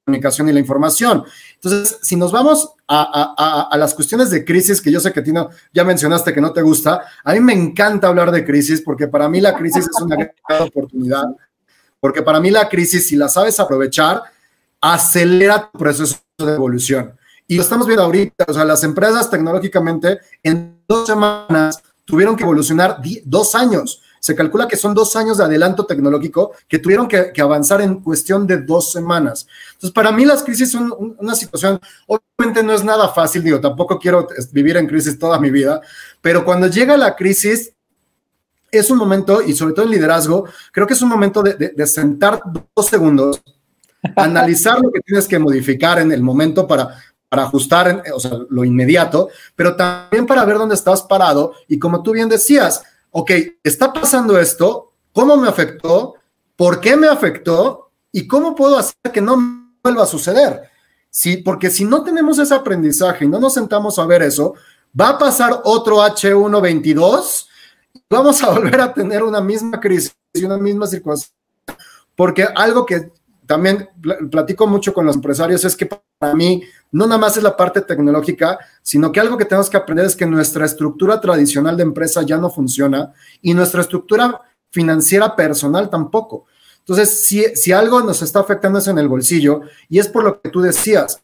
comunicación y la información. Entonces, si nos vamos a, las cuestiones de crisis, que yo sé que Tino ya mencionaste que no te gusta, a mí me encanta hablar de crisis porque para mí la crisis es una gran oportunidad, porque para mí la crisis, si la sabes aprovechar, acelera tu proceso de evolución. Y lo estamos viendo ahorita, o sea, las empresas tecnológicamente en dos semanas tuvieron que evolucionar dos años. Se calcula que son dos años de adelanto tecnológico que tuvieron que, avanzar en cuestión de dos semanas. Entonces, para mí las crisis son una situación, obviamente no es nada fácil, digo, tampoco quiero vivir en crisis toda mi vida, pero cuando llega la crisis, es un momento, y sobre todo en liderazgo, creo que es un momento de, de sentar dos segundos, analizar lo que tienes que modificar en el momento para para ajustar, o sea, lo inmediato, pero también para ver dónde estás parado y como tú bien decías, ok, está pasando esto, ¿cómo me afectó? ¿Por qué me afectó? ¿Y cómo puedo hacer que no vuelva a suceder? Sí, porque si no tenemos ese aprendizaje y no nos sentamos a ver eso, va a pasar otro H122, vamos a volver a tener una misma crisis y una misma situación. Porque algo que también platico mucho con los empresarios es que para mí no nada más es la parte tecnológica, sino que algo que tenemos que aprender es que nuestra estructura tradicional de empresa ya no funciona y nuestra estructura financiera personal tampoco. Entonces, si, si algo nos está afectando es en el bolsillo, y es por lo que tú decías,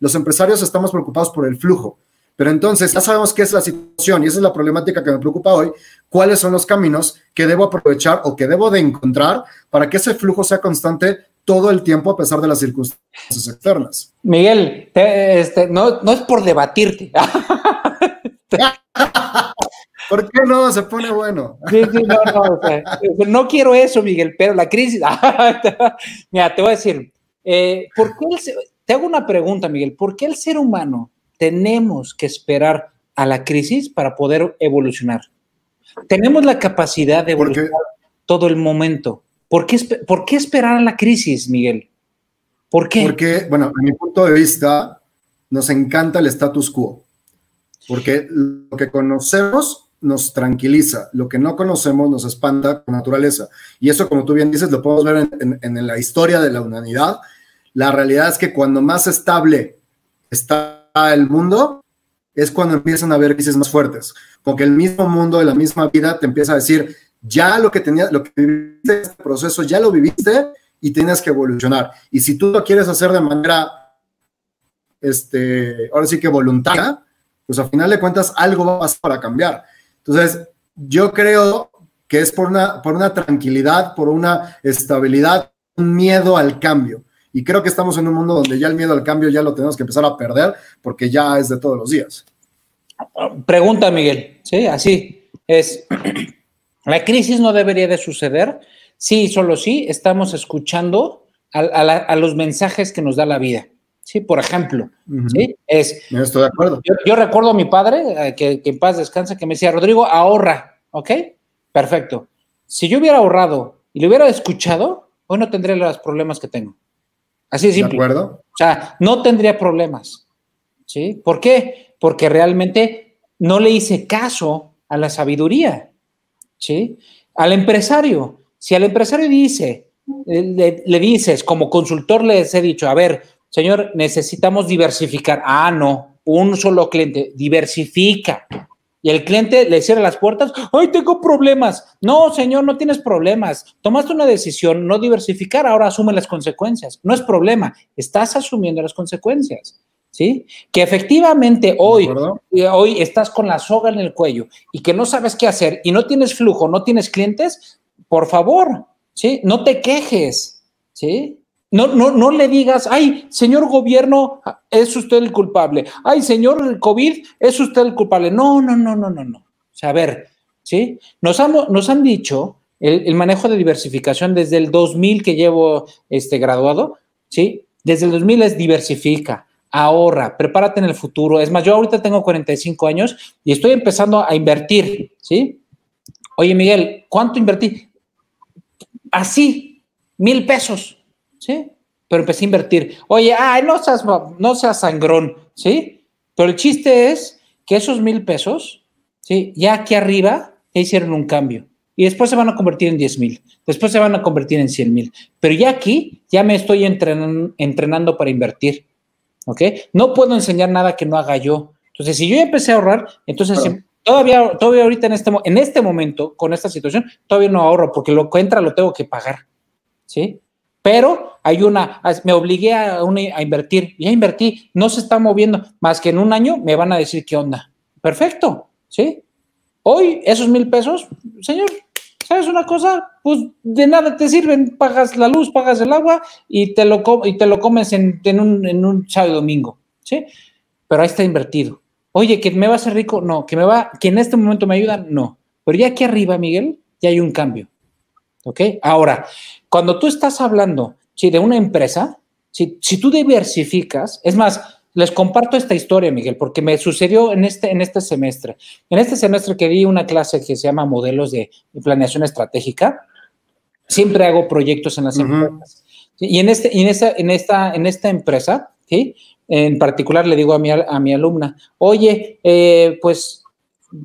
los empresarios estamos preocupados por el flujo. Pero entonces ya sabemos qué es la situación y esa es la problemática que me preocupa hoy. ¿Cuáles son los caminos que debo aprovechar o que debo de encontrar para que ese flujo sea constante todo el tiempo a pesar de las circunstancias externas? Miguel, este, no, no es por debatirte. ¿Por qué no? Se pone bueno. Sí, sí, no, no, no quiero eso, Miguel, pero la crisis. Mira, te voy a decir, eh, ¿por qué te hago una pregunta, Miguel, ¿por qué el ser humano tenemos que esperar a la crisis para poder evolucionar? Tenemos la capacidad de evolucionar todo el momento. ¿Por qué, ¿Por qué esperar a la crisis, Miguel? ¿Por qué? Porque, bueno, a mi punto de vista, nos encanta el status quo. Porque lo que conocemos nos tranquiliza, lo que no conocemos nos espanta con naturaleza. Y eso, como tú bien dices, lo podemos ver en, la historia de la humanidad. La realidad es que cuando más estable está el mundo, es cuando empiezan a haber crisis más fuertes. Porque el mismo mundo, de la misma vida, te empieza a decir, ya lo que tenías, lo que viviste este proceso, ya lo viviste y tienes que evolucionar. Y si tú lo quieres hacer de manera, este, ahora sí que voluntaria, pues a final de cuentas algo va a pasar para cambiar. Entonces, yo creo que es por una, por una tranquilidad, por una estabilidad, un miedo al cambio. Y creo que estamos en un mundo donde ya el miedo al cambio ya lo tenemos que empezar a perder porque ya es de todos los días. Pregunta, Miguel. Sí, así es. La crisis no debería de suceder. Sí, solo sí, estamos escuchando a los mensajes que nos da la vida. ¿sí? Por ejemplo, ¿sí? Es, Estoy de acuerdo. Yo, recuerdo a mi padre, eh, que, en paz descansa, que me decía, Rodrigo, ahorra, ¿ok? Perfecto. Si yo hubiera ahorrado y le hubiera escuchado, hoy no tendría los problemas que tengo. Así de simple. De acuerdo. O sea, no tendría problemas, ¿sí? ¿Por qué? Porque realmente no le hice caso a la sabiduría, ¿sí? Al empresario, si al empresario dice, le, le dices, como consultor les he dicho, a ver, Señor, necesitamos diversificar. Ah, no, un solo cliente, diversifica. Y el cliente le cierra las puertas, ¡ay, tengo problemas! No, señor, no tienes problemas. Tomaste una decisión, no diversificar, ahora asume las consecuencias. No es problema, estás asumiendo las consecuencias. ¿Sí? Que efectivamente hoy, eh, hoy estás con la soga en el cuello y que no sabes qué hacer y no tienes flujo, no tienes clientes, por favor, ¿sí? No te quejes, ¿sí? No, no, no le digas, ay, señor gobierno, es usted el culpable. Ay, señor COVID, es usted el culpable. No, no, no, no, no, no. O sea, a ver, ¿sí? Nos han, nos han dicho el, manejo de diversificación desde el 2000 que llevo este, graduado, ¿sí? Desde el 2000 es diversifica, ahorra, prepárate en el futuro. Es más, yo ahorita tengo 45 años y estoy empezando a invertir, ¿sí? Oye, Miguel, ¿cuánto invertí? Así, mil pesos. ¿Sí? Pero empecé a invertir. Oye, ay, no seas, no seas sangrón, ¿sí? Pero el chiste es que esos mil pesos, ¿sí? Ya aquí arriba ya hicieron un cambio. Y después se van a convertir en 10 mil. Después se van a convertir en 100 mil. Pero ya aquí, ya me estoy entrenando, para invertir. ¿Ok? No puedo enseñar nada que no haga yo. Entonces, si yo ya empecé a ahorrar, entonces todavía, todavía ahorita en este, en este momento, con esta situación, todavía no ahorro porque lo que entra lo tengo que pagar. ¿Sí? Pero hay una, me obligué a, invertir, ya invertí, no se está moviendo, más que en un año me van a decir qué onda. Perfecto, ¿sí? Hoy esos mil pesos, señor, ¿sabes una cosa? Pues de nada te sirven, pagas la luz, pagas el agua y te lo, y te lo comes en, un, en un sábado domingo, ¿sí? Pero ahí está invertido. Oye, que me va a hacer rico, no, que me va, que en este momento me ayuda, no. Pero ya aquí arriba, Miguel, ya hay un cambio. ¿Ok? Ahora, cuando tú estás hablando, sí, de una empresa, si, si tú diversificas, es más, les comparto esta historia, Miguel, porque me sucedió en este, en este semestre. En este semestre que di una clase que se llama Modelos de Planeación Estratégica, siempre hago proyectos en las empresas. Y en, este, en, esta, en, esta, en esta empresa, ¿sí? en particular le digo a mi, a mi alumna, oye, eh, pues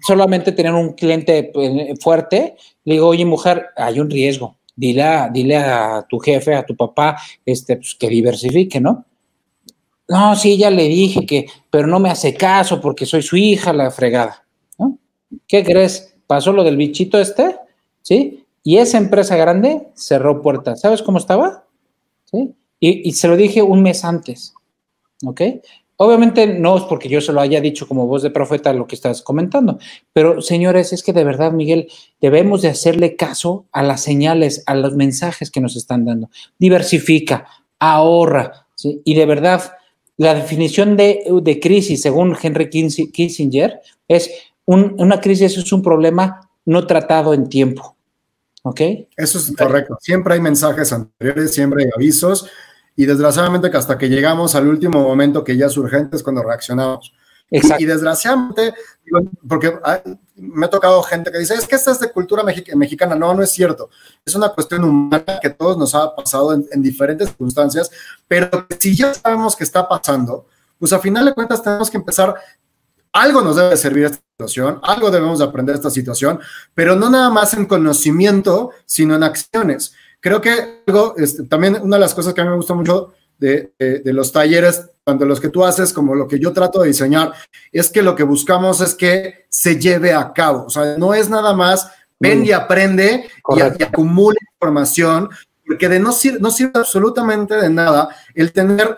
solamente tener un cliente pues, fuerte, le digo, oye, mujer, hay un riesgo. Dile a, dile a tu jefe, a tu papá, este, pues, que diversifique, ¿no? No, sí, ya le dije que, pero no me hace caso porque soy su hija, la fregada. ¿no? ¿Qué crees? Pasó lo del bichito este, ¿sí? Y esa empresa grande cerró puertas. ¿Sabes cómo estaba? ¿Sí? Y, y se lo dije un mes antes, ¿ok? Obviamente no es porque yo se lo haya dicho como voz de profeta lo que estás comentando, pero señores, es que de verdad, Miguel, debemos de hacerle caso a las señales, a los mensajes que nos están dando. Diversifica, ahorra, y de verdad, la definición de, de crisis, según Henry Kissinger, es un, una crisis es un problema no tratado en tiempo. ¿Ok? Eso es correcto. Siempre hay mensajes anteriores, siempre hay avisos y desgraciadamente que hasta que llegamos al último momento que ya es urgente es cuando reaccionamos. Exacto. Y, desgraciadamente, porque me ha tocado gente que dice, es que esta es de cultura mexicana. No, no es cierto. Es una cuestión humana que todos nos ha pasado en, en diferentes circunstancias, pero si ya sabemos que está pasando, pues a final de cuentas tenemos que empezar algo nos debe servir esta situación, algo debemos aprender esta situación, pero no nada más en conocimiento, sino en acciones. Creo que algo, este, también una de las cosas que a mí me gusta mucho de, los talleres, tanto los que tú haces como lo que yo trato de diseñar, es que lo que buscamos es que se lleve a cabo. O sea, no es nada más ven y aprende y, acumula información, porque de no, sirve, no sirve absolutamente de nada el tener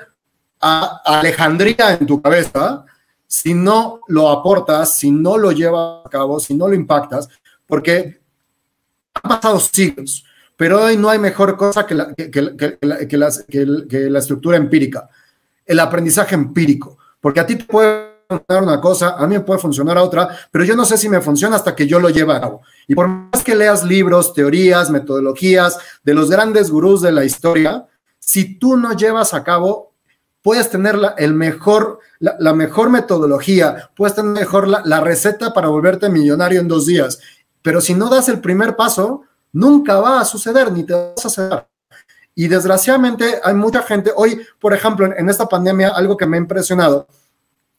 a Alejandría en tu cabeza si no lo aportas, si no lo llevas a cabo, si no lo impactas, porque han pasado siglos pero hoy no hay mejor cosa que la, que, la, estructura empírica, el aprendizaje empírico, porque a ti te puede funcionar una cosa, a mí me puede funcionar otra, pero yo no sé si me funciona hasta que yo lo lleve a cabo. Y por más que leas libros, teorías, metodologías de los grandes gurús de la historia, si tú no llevas a cabo, puedes tener la, el mejor, la, mejor metodología, puedes tener mejor la, la receta para volverte millonario en dos días, pero si no das el primer paso, Nunca va a suceder, ni te vas a hacer. Y desgraciadamente hay mucha gente, hoy, por ejemplo, en, esta pandemia, algo que me ha impresionado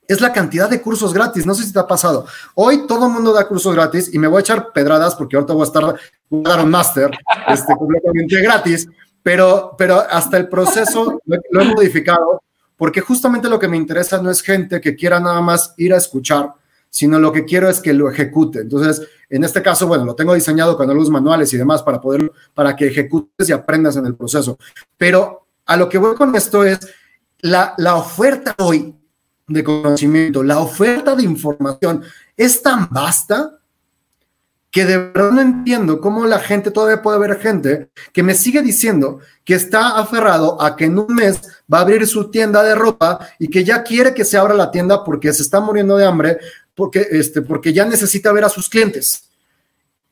es la cantidad de cursos gratis. No sé si te ha pasado. Hoy todo el mundo da cursos gratis y me voy a echar pedradas porque ahorita voy a estar voy a dar un máster este, completamente gratis, pero, pero hasta el proceso lo, lo he modificado porque justamente lo que me interesa no es gente que quiera nada más ir a escuchar, sino lo que quiero es que lo ejecute. Entonces, en este caso, bueno, lo tengo diseñado con los manuales y demás para poder, para que ejecutes y aprendas en el proceso. Pero a lo que voy con esto es la, la oferta hoy de conocimiento, la oferta de información es tan vasta que de verdad no entiendo cómo la gente, todavía puede haber gente que me sigue diciendo que está aferrado a que en un mes va a abrir su tienda de ropa y que ya quiere que se abra la tienda porque se está muriendo de hambre porque, este, porque ya necesita ver a sus clientes.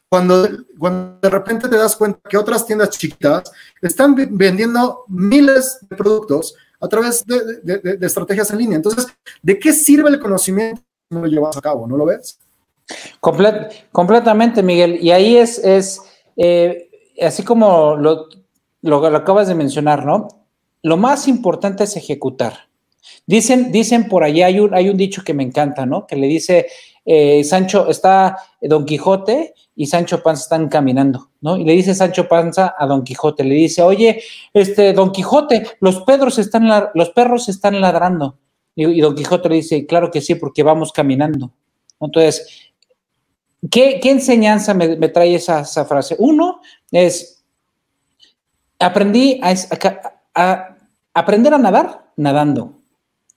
Cuando, cuando de repente te das cuenta que otras tiendas chiquitas están vendiendo miles de productos a través de, estrategias en línea. Entonces, ¿de qué sirve el conocimiento si no lo llevas a cabo? ¿No lo ves? completamente, Miguel. Y ahí es, es eh, así como lo, lo, lo, acabas de mencionar, ¿no? Lo más importante es ejecutar. Dicen, dicen por allá, hay un, hay un dicho que me encanta, ¿no? Que le dice, eh, Sancho, está Don Quijote y Sancho Panza están caminando, ¿no? Y le dice Sancho Panza a Don Quijote, le dice, oye, este, Don Quijote, los, pedros están los perros están ladrando. Y, Don Quijote le dice, claro que sí, porque vamos caminando. Entonces, ¿qué, enseñanza me, trae esa, frase? Uno es, aprendí a aprender a nadar nadando.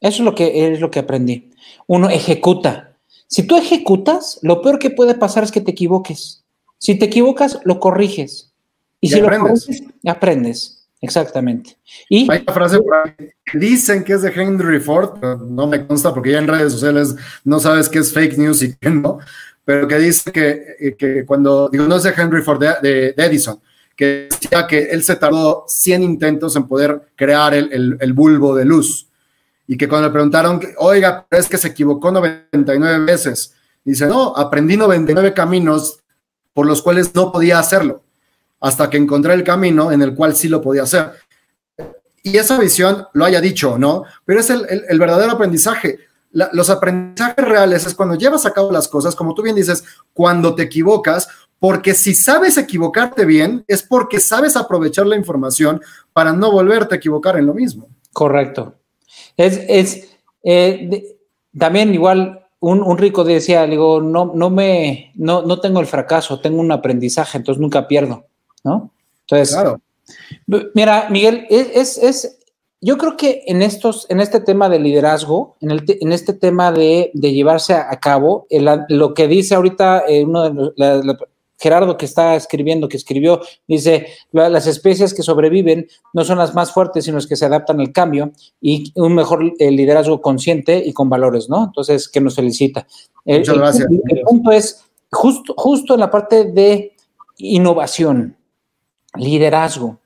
Eso es lo que, es lo que aprendí. Uno ejecuta. Si tú ejecutas, lo peor que puede pasar es que te equivoques. Si te equivocas, lo corriges. Y, si aprendes. lo corriges, aprendes. Exactamente. Y hay una frase que dicen que es de Henry Ford, no me consta porque ya en redes sociales no sabes qué es fake news y qué no, pero que dice que, que cuando, digo, no es de Henry Ford, de, de Edison, que decía que él se tardó 100 intentos en poder crear el, el, bulbo de luz. Y que cuando le preguntaron, oiga, es que se equivocó 99 veces, dice, no, aprendí 99 caminos por los cuales no podía hacerlo, hasta que encontré el camino en el cual sí lo podía hacer. Y esa visión lo haya dicho, ¿no? Pero es el, el, verdadero aprendizaje. los aprendizajes reales es cuando llevas a cabo las cosas, como tú bien dices, cuando te equivocas, porque si sabes equivocarte bien, es porque sabes aprovechar la información para no volverte a equivocar en lo mismo. Correcto. Es, es eh, también igual un, rico decía, digo, no, no me, no, no tengo el fracaso, tengo un aprendizaje, entonces nunca pierdo, ¿no? Entonces, claro. mira, Miguel, es, es, yo creo que en estos, en este tema de liderazgo, en, el en este tema de, llevarse a, cabo, lo que dice ahorita eh, uno de los, Gerardo que está escribiendo, que escribió, dice, las especies que sobreviven no son las más fuertes, sino las que se adaptan al cambio y un mejor eh, liderazgo consciente y con valores, ¿no? Entonces, que nos felicita. Muchas gracias. El, punto es, justo, justo en la parte de innovación, liderazgo,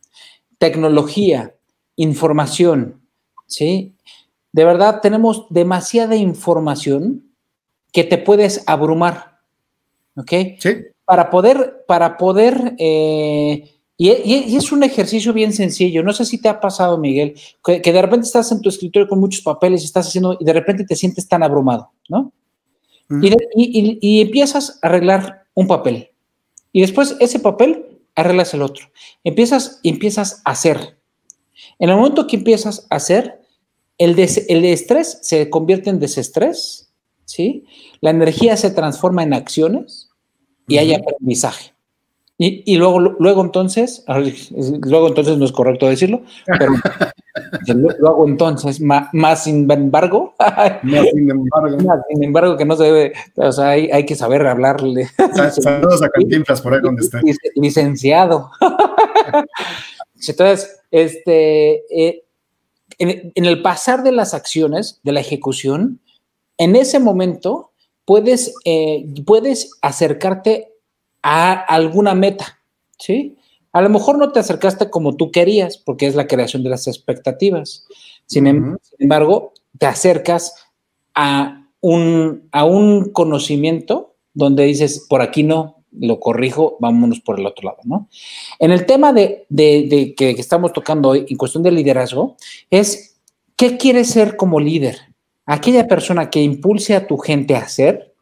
tecnología, información, ¿sí? De verdad, tenemos demasiada información que te puedes abrumar, ¿ok? Sí para poder, para poder, eh, y, es un ejercicio bien sencillo. No sé si te ha pasado, Miguel, que, de repente estás en tu escritorio con muchos papeles y estás haciendo, y de repente te sientes tan abrumado, ¿no? y, empiezas a arreglar un papel. Y después ese papel arreglas el otro. Empiezas, empiezas a hacer. En el momento que empiezas a hacer, el, el estrés se convierte en desestrés, ¿sí? La energía se transforma en acciones y hay aprendizaje. Y, luego, luego entonces, luego entonces no es correcto decirlo, pero luego entonces, más, sin embargo, más sin embargo, sin embargo que no se debe, o sea, hay, que saber hablarle. Saludos a Cantinflas por ahí donde esté. Licenciado. Entonces, este, eh, en, en el pasar de las acciones, de la ejecución, en ese momento puedes, eh, puedes acercarte a alguna meta, ¿sí? A lo mejor no te acercaste como tú querías, porque es la creación de las expectativas. Sin, em, embargo, te acercas a un, a un conocimiento donde dices, por aquí no, lo corrijo, vámonos por el otro lado, ¿no? En el tema de, de que estamos tocando hoy, en cuestión de liderazgo, es, ¿qué quieres ser como líder? Aquella persona que impulse a tu gente a hacer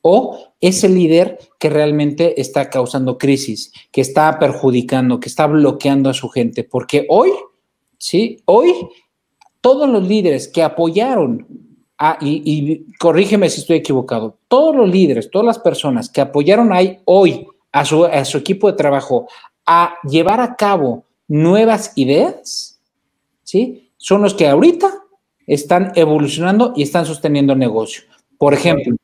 o ese líder que realmente está causando crisis, que está perjudicando, que está bloqueando a su gente. Porque hoy, sí, hoy todos los líderes que apoyaron y, corrígeme si estoy equivocado, todos los líderes, todas las personas que apoyaron ahí hoy a su, a su equipo de trabajo a llevar a cabo nuevas ideas, ¿sí? Son los que ahorita están evolucionando y están sosteniendo negocio. Por ejemplo,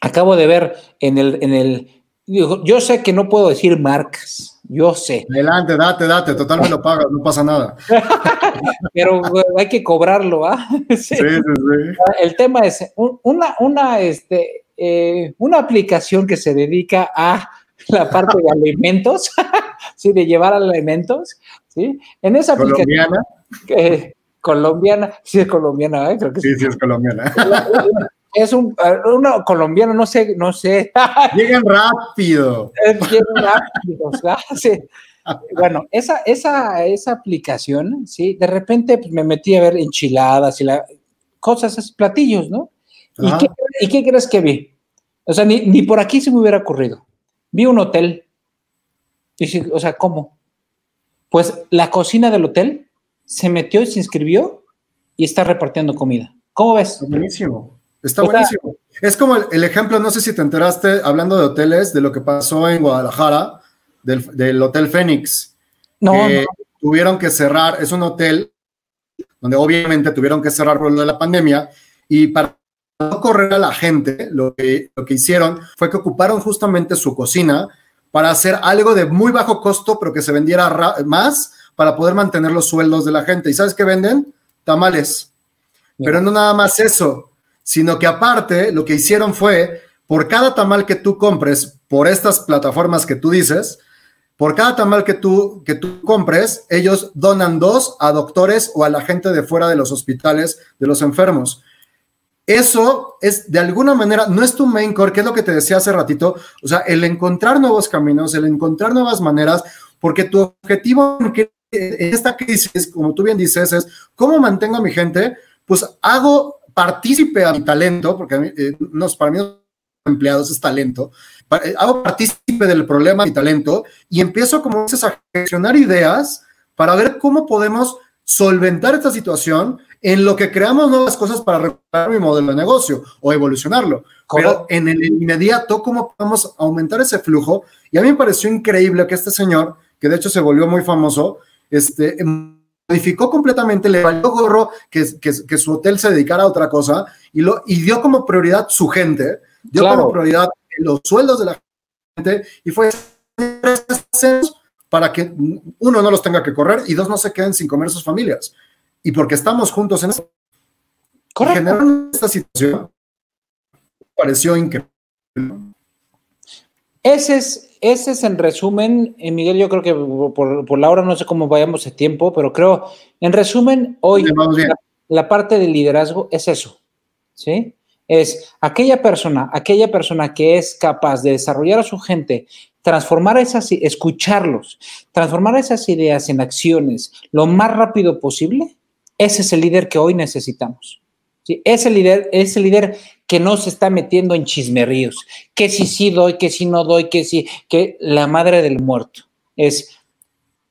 acabo de ver en el, en el, yo sé que no puedo decir marcas, yo sé. Adelante, date, date, total me lo pagas, no pasa nada. Pero hay que cobrarlo, ¿ah? Sí. Sí, sí, El tema es una, una, este, eh, una aplicación que se dedica a la parte de alimentos, sí, de llevar alimentos, ¿sí? En esa aplicación, eh, colombiana, sí es colombiana, ¿eh? Creo que sí, sí, es colombiana. Es un, una colombiano, no sé, no sé. Llegan rápido. Llegan rápido, sí. Bueno, esa, esa, esa aplicación, sí, de repente pues, me metí a ver enchiladas y la, cosas, platillos, ¿no? ¿Y qué, ¿Y qué, crees que vi? O sea, ni, ni, por aquí se me hubiera ocurrido. Vi un hotel. Y, o sea, ¿cómo? Pues la cocina del hotel se metió y se inscribió y está repartiendo comida. ¿Cómo ves? buenísimo. Está buenísimo. Es como el, ejemplo, no sé si te enteraste, hablando de hoteles, de lo que pasó en Guadalajara, del, Hotel Fénix. No, Tuvieron que cerrar, es un hotel donde obviamente tuvieron que cerrar por lo de la pandemia y para no correr a la gente, lo que, lo que hicieron fue que ocuparon justamente su cocina para hacer algo de muy bajo costo, pero que se vendiera más para poder mantener los sueldos de la gente. ¿Y sabes qué venden? Tamales. Pero no nada más eso, sino que aparte lo que hicieron fue, por cada tamal que tú compres por estas plataformas que tú dices, por cada tamal que tú, que tú compres, ellos donan dos a doctores o a la gente de fuera de los hospitales de los enfermos. Eso es de alguna manera, no es tu main core, que es lo que te decía hace ratito, o sea, el encontrar nuevos caminos, el encontrar nuevas maneras, porque tu objetivo esta crisis, como tú bien dices, es cómo mantengo a mi gente, pues hago partícipe a mi talento, porque eh, no, para mí empleados es talento, eh, hago partícipe del problema mi talento y empiezo, como dices, a gestionar ideas para ver cómo podemos solventar esta situación en lo que creamos nuevas cosas para recuperar mi modelo de negocio o evolucionarlo. Pero en el inmediato, ¿cómo podemos aumentar ese flujo? Y a mí me pareció increíble que este señor, que de hecho se volvió muy famoso, este, modificó completamente, le valió gorro que, que, su hotel se dedicara a otra cosa y, lo, y dio como prioridad su gente, dio como prioridad los sueldos de la gente y fue para que uno no los tenga que correr y dos no se queden sin comer sus familias. Y porque estamos juntos en esto. Generaron esta situación. Pareció increíble. Ese es, ese es en resumen, eh, Miguel, yo creo que por, por, la hora no sé cómo vayamos de tiempo, pero creo, en resumen, hoy la, la, parte del liderazgo es eso, ¿sí? Es aquella persona, aquella persona que es capaz de desarrollar a su gente, transformar esas, escucharlos, transformar esas ideas en acciones lo más rápido posible, ese es el líder que hoy necesitamos. ¿Sí? Ese líder, ese líder que no se está metiendo en chismeríos, que si sí doy, que si no doy, que si, que la madre del muerto. Es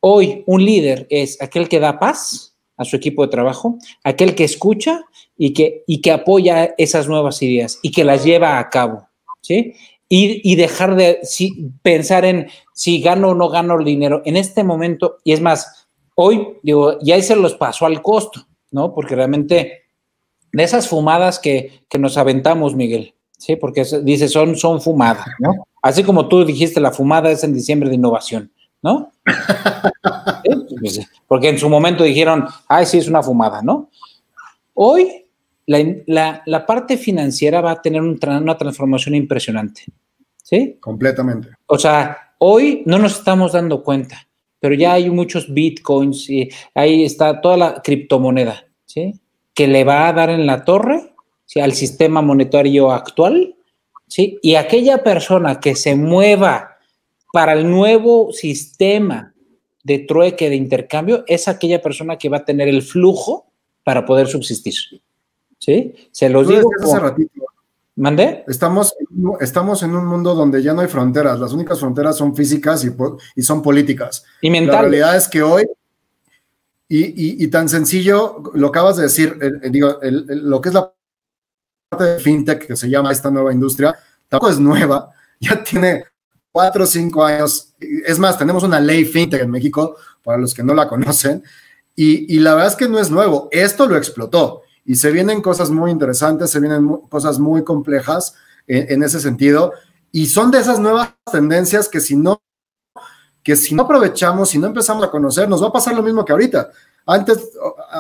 hoy un líder es aquel que da paz a su equipo de trabajo, aquel que escucha y que, y que apoya esas nuevas ideas y que las lleva a cabo, ¿sí? Y, y dejar de si, pensar en si gano o no gano el dinero en este momento, y es más, hoy, digo, ya se los pasó al costo, ¿no? Porque realmente de esas fumadas que, que nos aventamos, Miguel, ¿sí? Porque dice, son, son fumadas, ¿no? Así como tú dijiste, la fumada es en diciembre de innovación, ¿no? Pues, porque en su momento dijeron, ay, sí, es una fumada, ¿no? Hoy la, la, parte financiera va a tener una transformación impresionante, ¿sí? Completamente. O sea, hoy no nos estamos dando cuenta, pero ya hay muchos bitcoins y ahí está toda la criptomoneda, ¿sí? Que le va a dar en la torre ¿sí? al sistema monetario actual, ¿sí? Y aquella persona que se mueva para el nuevo sistema de trueque, de intercambio, es aquella persona que va a tener el flujo para poder subsistir. ¿Sí? Se los digo. Ratito. ¿Mandé? Estamos, estamos en un mundo donde ya no hay fronteras. Las únicas fronteras son físicas y, y son políticas. Y mentales. La realidad es que hoy, y, y, tan sencillo, lo acabas de decir, digo, lo que es la parte de fintech que se llama esta nueva industria, tampoco es nueva, ya tiene cuatro o cinco años. Es más, tenemos una ley fintech en México, para los que no la conocen, y, la verdad es que no es nuevo. Esto lo explotó y se vienen cosas muy interesantes, se vienen cosas muy complejas en, ese sentido, y son de esas nuevas tendencias que si no que si no aprovechamos, si no empezamos a conocer, nos va a pasar lo mismo que ahorita. Antes,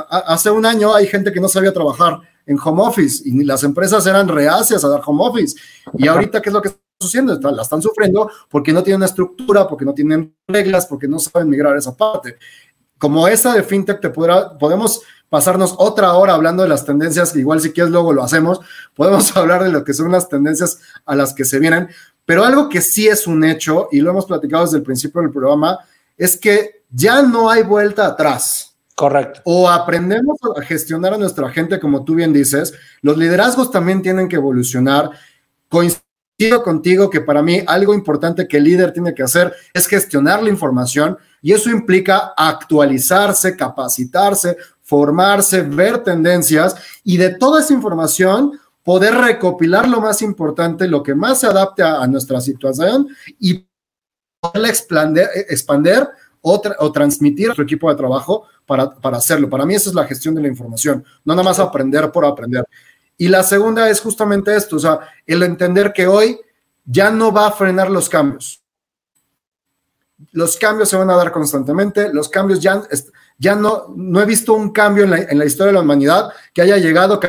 hace un año hay gente que no sabía trabajar en home office y las empresas eran reacias a dar home office. Y ahorita, ¿qué es lo que sucediendo, la están sufriendo porque no tienen una estructura, porque no tienen reglas, porque no saben migrar esa parte. Como esa de FinTech, te podrá, podemos pasarnos otra hora hablando de las tendencias, igual si quieres luego lo hacemos, podemos hablar de lo que son las tendencias a las que se vienen, pero algo que sí es un hecho, y lo hemos platicado desde el principio del programa, es que ya no hay vuelta atrás. Correcto. O aprendemos a gestionar a nuestra gente, como tú bien dices, los liderazgos también tienen que evolucionar, Coincido contigo que para mí algo importante que el líder tiene que hacer es gestionar la información y eso implica actualizarse, capacitarse, formarse, ver tendencias y de toda esa información poder recopilar lo más importante, lo que más se adapte a, nuestra situación y poderla expandir, expander o, o, transmitir a nuestro equipo de trabajo para, para hacerlo. Para mí esa es la gestión de la información, no nada más aprender por aprender. Y la segunda es justamente esto, o sea, el entender que hoy ya no va a frenar los cambios. Los cambios se van a dar constantemente, los cambios ya, ya no, no he visto un cambio en la, en la historia de la humanidad que haya llegado,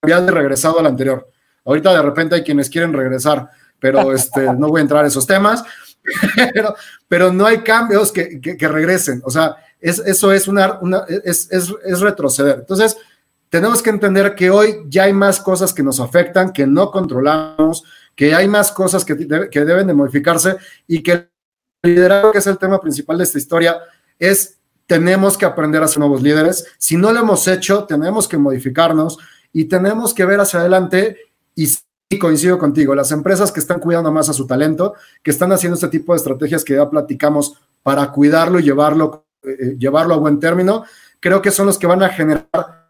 cambiado y regresado al anterior. Ahorita de repente hay quienes quieren regresar, pero este, no voy a entrar en esos temas. pero, no hay cambios que, regresen. O sea, eso es, una, es, retroceder. Entonces, tenemos que entender que hoy ya hay más cosas que nos afectan, que no controlamos, que hay más cosas que, que deben de modificarse y que el liderazgo, que es el tema principal de esta historia, es tenemos que aprender a ser nuevos líderes. Si no lo hemos hecho, tenemos que modificarnos y tenemos que ver hacia adelante y y coincido contigo, las empresas que están cuidando más a su talento, que están haciendo este tipo de estrategias que ya platicamos para cuidarlo y llevarlo, eh, eh, llevarlo a buen término, creo que son los que van a generar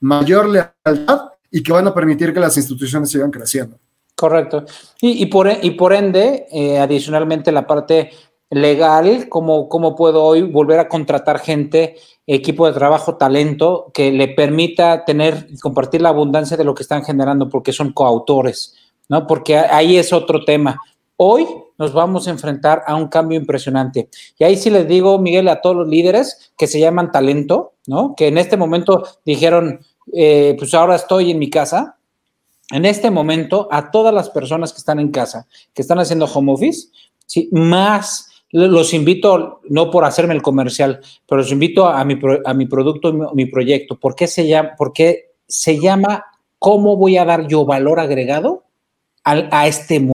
mayor lealtad y que van a permitir que las instituciones sigan creciendo. Correcto. Y, por, y por ende, eh, adicionalmente la parte legal, ¿cómo, ¿cómo puedo hoy volver a contratar gente, equipo de trabajo, talento, que le permita tener y compartir la abundancia de lo que están generando porque son coautores, ¿no? Porque ahí es otro tema. Hoy nos vamos a enfrentar a un cambio impresionante. Y ahí sí les digo, Miguel, a todos los líderes que se llaman talento, ¿no? Que en este momento dijeron, eh, pues ahora estoy en mi casa. En este momento, a todas las personas que están en casa, que están haciendo home office, ¿sí? más los invito, no por hacerme el comercial, pero los invito a mi, a mi producto, mi, proyecto. ¿Por qué, se llama, ¿Por se llama cómo voy a dar yo valor agregado a, a este mundo?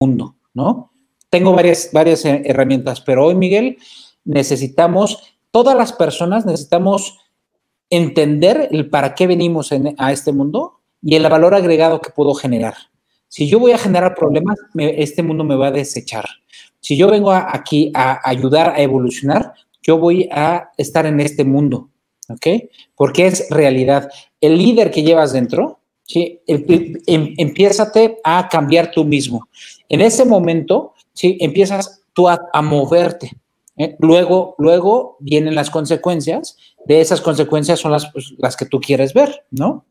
Mundo, ¿no? Tengo varias, varias herramientas, pero hoy, Miguel, necesitamos, todas las personas necesitamos entender el para qué venimos a este mundo y el valor agregado que puedo generar. Si yo voy a generar problemas, este mundo me va a desechar. Si yo vengo aquí a ayudar a evolucionar, yo voy a estar en este mundo, ¿ok? Porque es realidad. El líder que llevas dentro, ¿sí? Em, empiézate a cambiar tú mismo. En ese momento, ¿sí? Empiezas tú a, moverte. ¿eh? Luego, luego vienen las consecuencias. De esas consecuencias son las, pues, las que tú quieres ver, ¿no?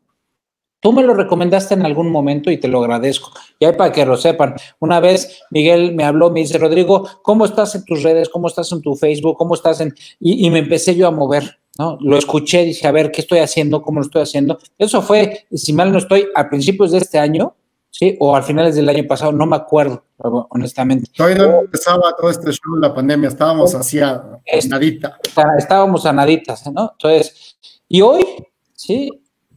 Tú me lo recomendaste en algún momento y te lo agradezco. Y hay para que lo sepan. Una vez Miguel me habló, me dice, Rodrigo, ¿cómo estás en tus redes? ¿Cómo estás en tu Facebook? ¿Cómo estás en...? Y, me empecé yo a mover, ¿no? Lo escuché, dije, a ver, ¿qué estoy haciendo? ¿Cómo lo estoy haciendo? Eso fue, si mal no estoy, a principios de este año, ¿sí? O al finales del año pasado, no me acuerdo, honestamente. Todavía no empezaba todo este show la pandemia, estábamos así a, nadita. Estábamos a naditas, ¿no? Entonces, y hoy, ¿sí?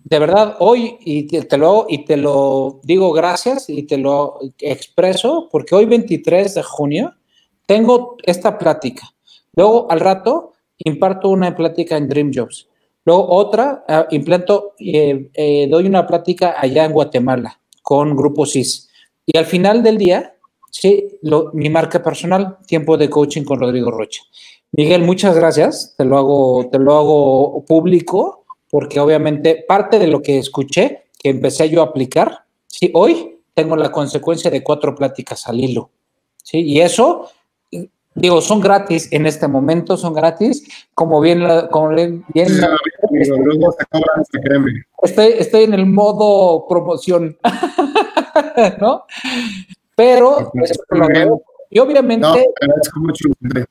de verdad, hoy, y te, lo, y te lo digo gracias y te lo expreso, porque hoy 23 de junio tengo esta plática. Luego, al rato, imparto una plática en Dream Jobs. Luego, otra, uh, implanto, eh, eh, doy una plática allá en Guatemala con Grupo CIS. Y al final del día, sí, lo, mi marca personal, tiempo de coaching con Rodrigo Rocha. Miguel, muchas gracias. Te lo hago, te lo hago público porque obviamente parte de lo que escuché, que empecé yo a aplicar, ¿sí? hoy tengo la consecuencia de cuatro pláticas al hilo. ¿sí? Y eso, digo, son gratis en este momento, son gratis, como bien, como bien, estoy, estoy en el modo promoción, ¿no? Pero, y obviamente... No,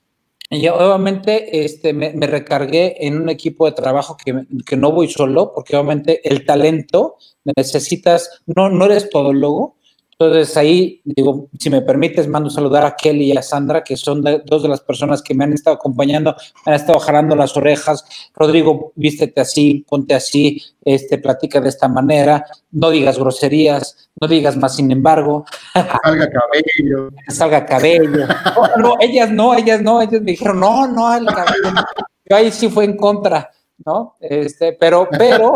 y obviamente este, me, recargué en un equipo de trabajo que, que, no voy solo, porque obviamente el talento necesitas, no, no eres todólogo, entonces ahí, digo, si me permites, mando saludar a Kelly y a Sandra, que son dos de las personas que me han estado acompañando, me han estado jalando las orejas. Rodrigo, vístete así, ponte así, este, platica de esta manera, no digas groserías, no digas más sin embargo. Salga cabello. Salga cabello. No, ellas no, ellas no, ellas me dijeron, no, no, el cabello. Yo ahí sí fue en contra, ¿no? Este, pero, pero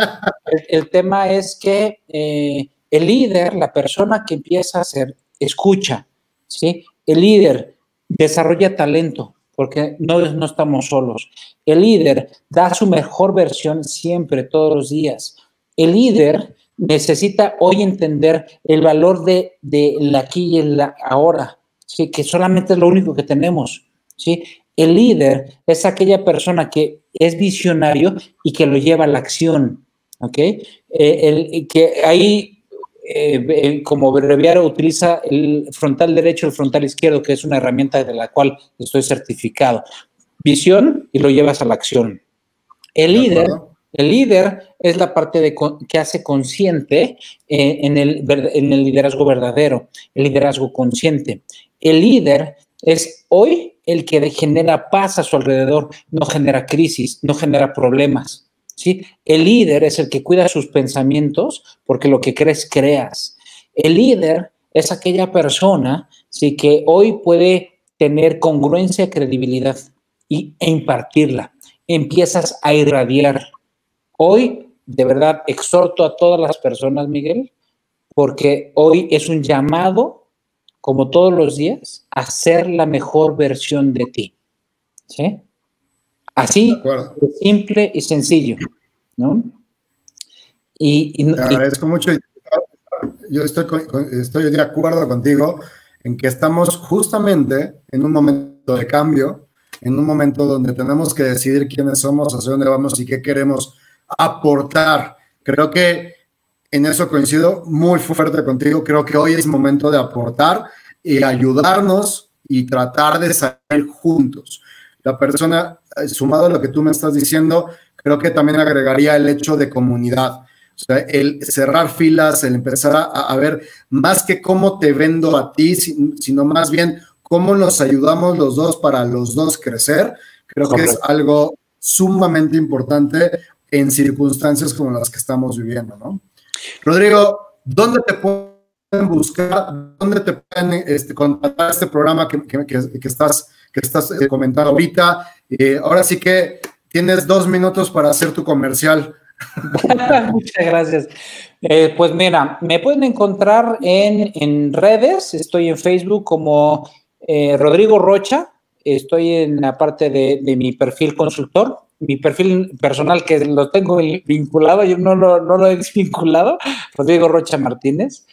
el, tema es que eh, el líder, la persona que empieza a hacer, escucha, ¿sí? El líder desarrolla talento, porque no, no estamos solos. El líder da su mejor versión siempre, todos los días. El líder necesita hoy entender el valor de, de la aquí y el ahora, ¿sí? que solamente es lo único que tenemos. ¿sí? El líder es aquella persona que es visionario y que lo lleva a la acción. ¿ok? Eh, el, que ahí eh, como breviario utiliza el frontal derecho y el frontal izquierdo, que es una herramienta de la cual estoy certificado. Visión y lo llevas a la acción. El líder, el líder es la parte de, que hace consciente eh, en, el, en el liderazgo verdadero, el liderazgo consciente. El líder es hoy el que genera paz a su alrededor, no genera crisis, no genera problemas. ¿Sí? El líder es el que cuida sus pensamientos porque lo que crees, creas. El líder es aquella persona ¿sí? que hoy puede tener congruencia, credibilidad y, e impartirla. Empiezas a irradiar. Hoy, de verdad, exhorto a todas las personas, Miguel, porque hoy es un llamado, como todos los días, a ser la mejor versión de ti. ¿Sí? Así, simple y sencillo, ¿no? Y, Te agradezco mucho. Yo estoy, estoy de acuerdo contigo en que estamos justamente en un momento de cambio, en un momento donde tenemos que decidir quiénes somos, hacia dónde vamos y qué queremos aportar. Creo que en eso coincido muy fuerte contigo. Creo que hoy es momento de aportar y ayudarnos y tratar de salir juntos. La persona eh, sumado a lo que tú me estás diciendo, creo que también agregaría el hecho de comunidad. O sea, el cerrar filas, el empezar a, ver más que cómo te vendo a ti, sino más bien cómo nos ayudamos los dos para los dos crecer, creo que es algo sumamente importante en circunstancias como las que estamos viviendo, ¿no? Rodrigo, ¿dónde te buscar, dónde te pueden este, contratar este programa que, estás, que estás eh, comentando ahorita. Eh, ahora sí que tienes dos minutos para hacer tu comercial. Muchas gracias. Eh, pues mira, me pueden encontrar en, redes, estoy en Facebook como Rodrigo Rocha, estoy en la parte de, de mi perfil consultor, mi perfil personal que lo tengo vinculado, yo no lo, no lo he desvinculado, Rodrigo Rocha Martínez.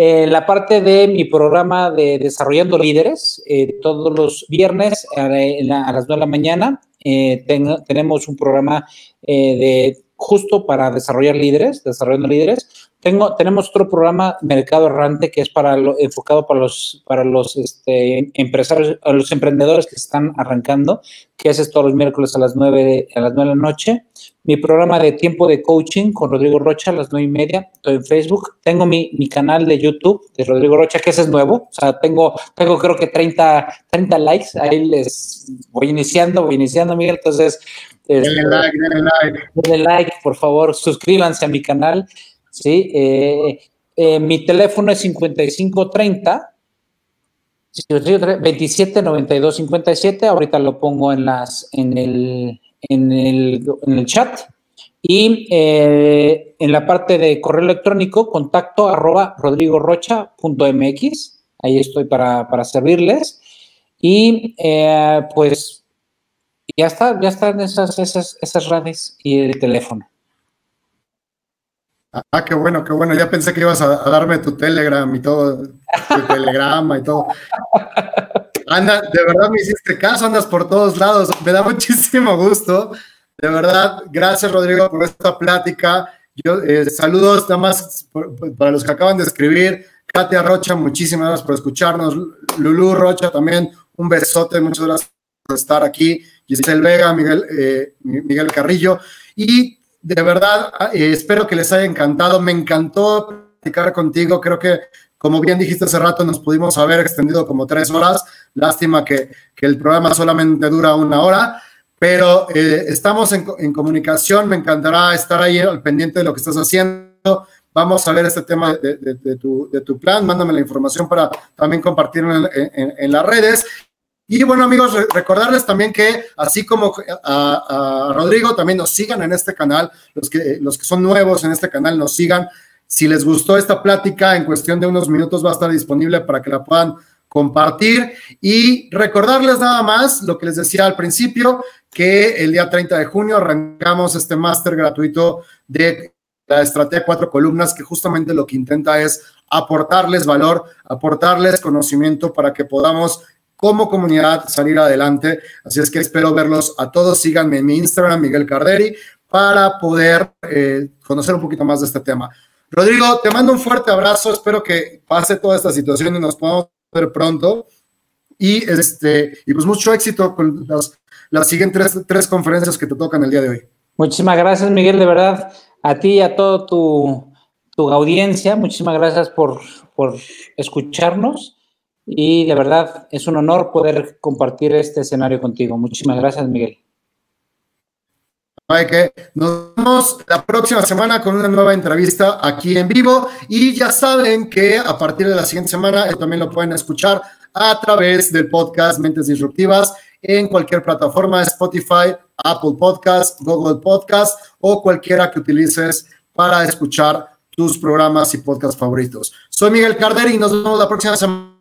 Eh, la parte de mi programa de Desarrollando Líderes, eh, todos los viernes a, las 9 de la mañana eh, tenemos un programa de justo para desarrollar líderes, desarrollando líderes. Tengo, tenemos otro programa, Mercado Errante, que es para enfocado para los, para los este, empresarios, a los emprendedores que están arrancando, que es todos los miércoles a las 9, a las 9 de la noche. Mi programa de tiempo de coaching con Rodrigo Rocha a las 9 y media, estoy en Facebook. Tengo mi, mi canal de YouTube de Rodrigo Rocha, que ese es nuevo. O sea, tengo, tengo creo que 30, 30 likes. Ahí les voy iniciando, voy iniciando, Miguel. Entonces, denle este, like, denle like. Denle like, por favor, suscríbanse a mi canal. ¿sí? Eh, eh, mi teléfono es 5530 27 92 57. Ahorita lo pongo en las en el, en el, en el chat. Y eh, en la parte de correo electrónico, contacto arroba rodrigorocha.mx. Ahí estoy para, para servirles. Y pues ya está, ya están esas, esas, esas redes y el teléfono. Ah, qué bueno, qué bueno. Ya pensé que ibas a, darme tu Telegram y todo, tu telegrama y todo. Anda, de verdad me hiciste caso, andas por todos lados. Me da muchísimo gusto. De verdad, gracias Rodrigo por esta plática. Yo, eh, saludos nada más para los que acaban de escribir. Katia Rocha, muchísimas gracias por escucharnos. Lulú Rocha también, un besote, muchas gracias por estar aquí. Giselle Vega, Miguel, eh, Miguel Carrillo. Y de verdad, eh, espero que les haya encantado. Me encantó platicar contigo. Creo que, como bien dijiste hace rato, nos pudimos haber extendido como tres horas. Lástima que, el programa solamente dura una hora, pero eh, estamos en, comunicación. Me encantará estar ahí al pendiente de lo que estás haciendo. Vamos a ver este tema de, tu, plan. Mándame la información para también compartirlo en las redes. Y bueno, amigos, recordarles también que así como a, Rodrigo, también nos sigan en este canal, los que, los que son nuevos en este canal nos sigan. Si les gustó esta plática, en cuestión de unos minutos va a estar disponible para que la puedan compartir. Y recordarles nada más lo que les decía al principio, que el día 30 de junio arrancamos este máster gratuito de la estrategia cuatro columnas, que justamente lo que intenta es aportarles valor, aportarles conocimiento para que podamos como comunidad salir adelante. Así es que espero verlos a todos. Síganme en mi Instagram, Miguel Carderi, para poder eh, conocer un poquito más de este tema. Rodrigo, te mando un fuerte abrazo. Espero que pase toda esta situación y nos podamos ver pronto. Y, este, y pues mucho éxito con las, las siguientes tres, conferencias que te tocan el día de hoy. Muchísimas gracias, Miguel, de verdad. A ti y a toda tu, tu audiencia, muchísimas gracias por, por escucharnos y de verdad es un honor poder compartir este escenario contigo. Muchísimas gracias, Miguel. nos vemos la próxima semana con una nueva entrevista aquí en vivo y ya saben que a partir de la siguiente semana también lo pueden escuchar a través del podcast Mentes Disruptivas en cualquier plataforma, Spotify, Apple Podcast, Google Podcast o cualquiera que utilices para escuchar tus programas y podcasts favoritos. Soy Miguel Carderi y nos vemos la próxima semana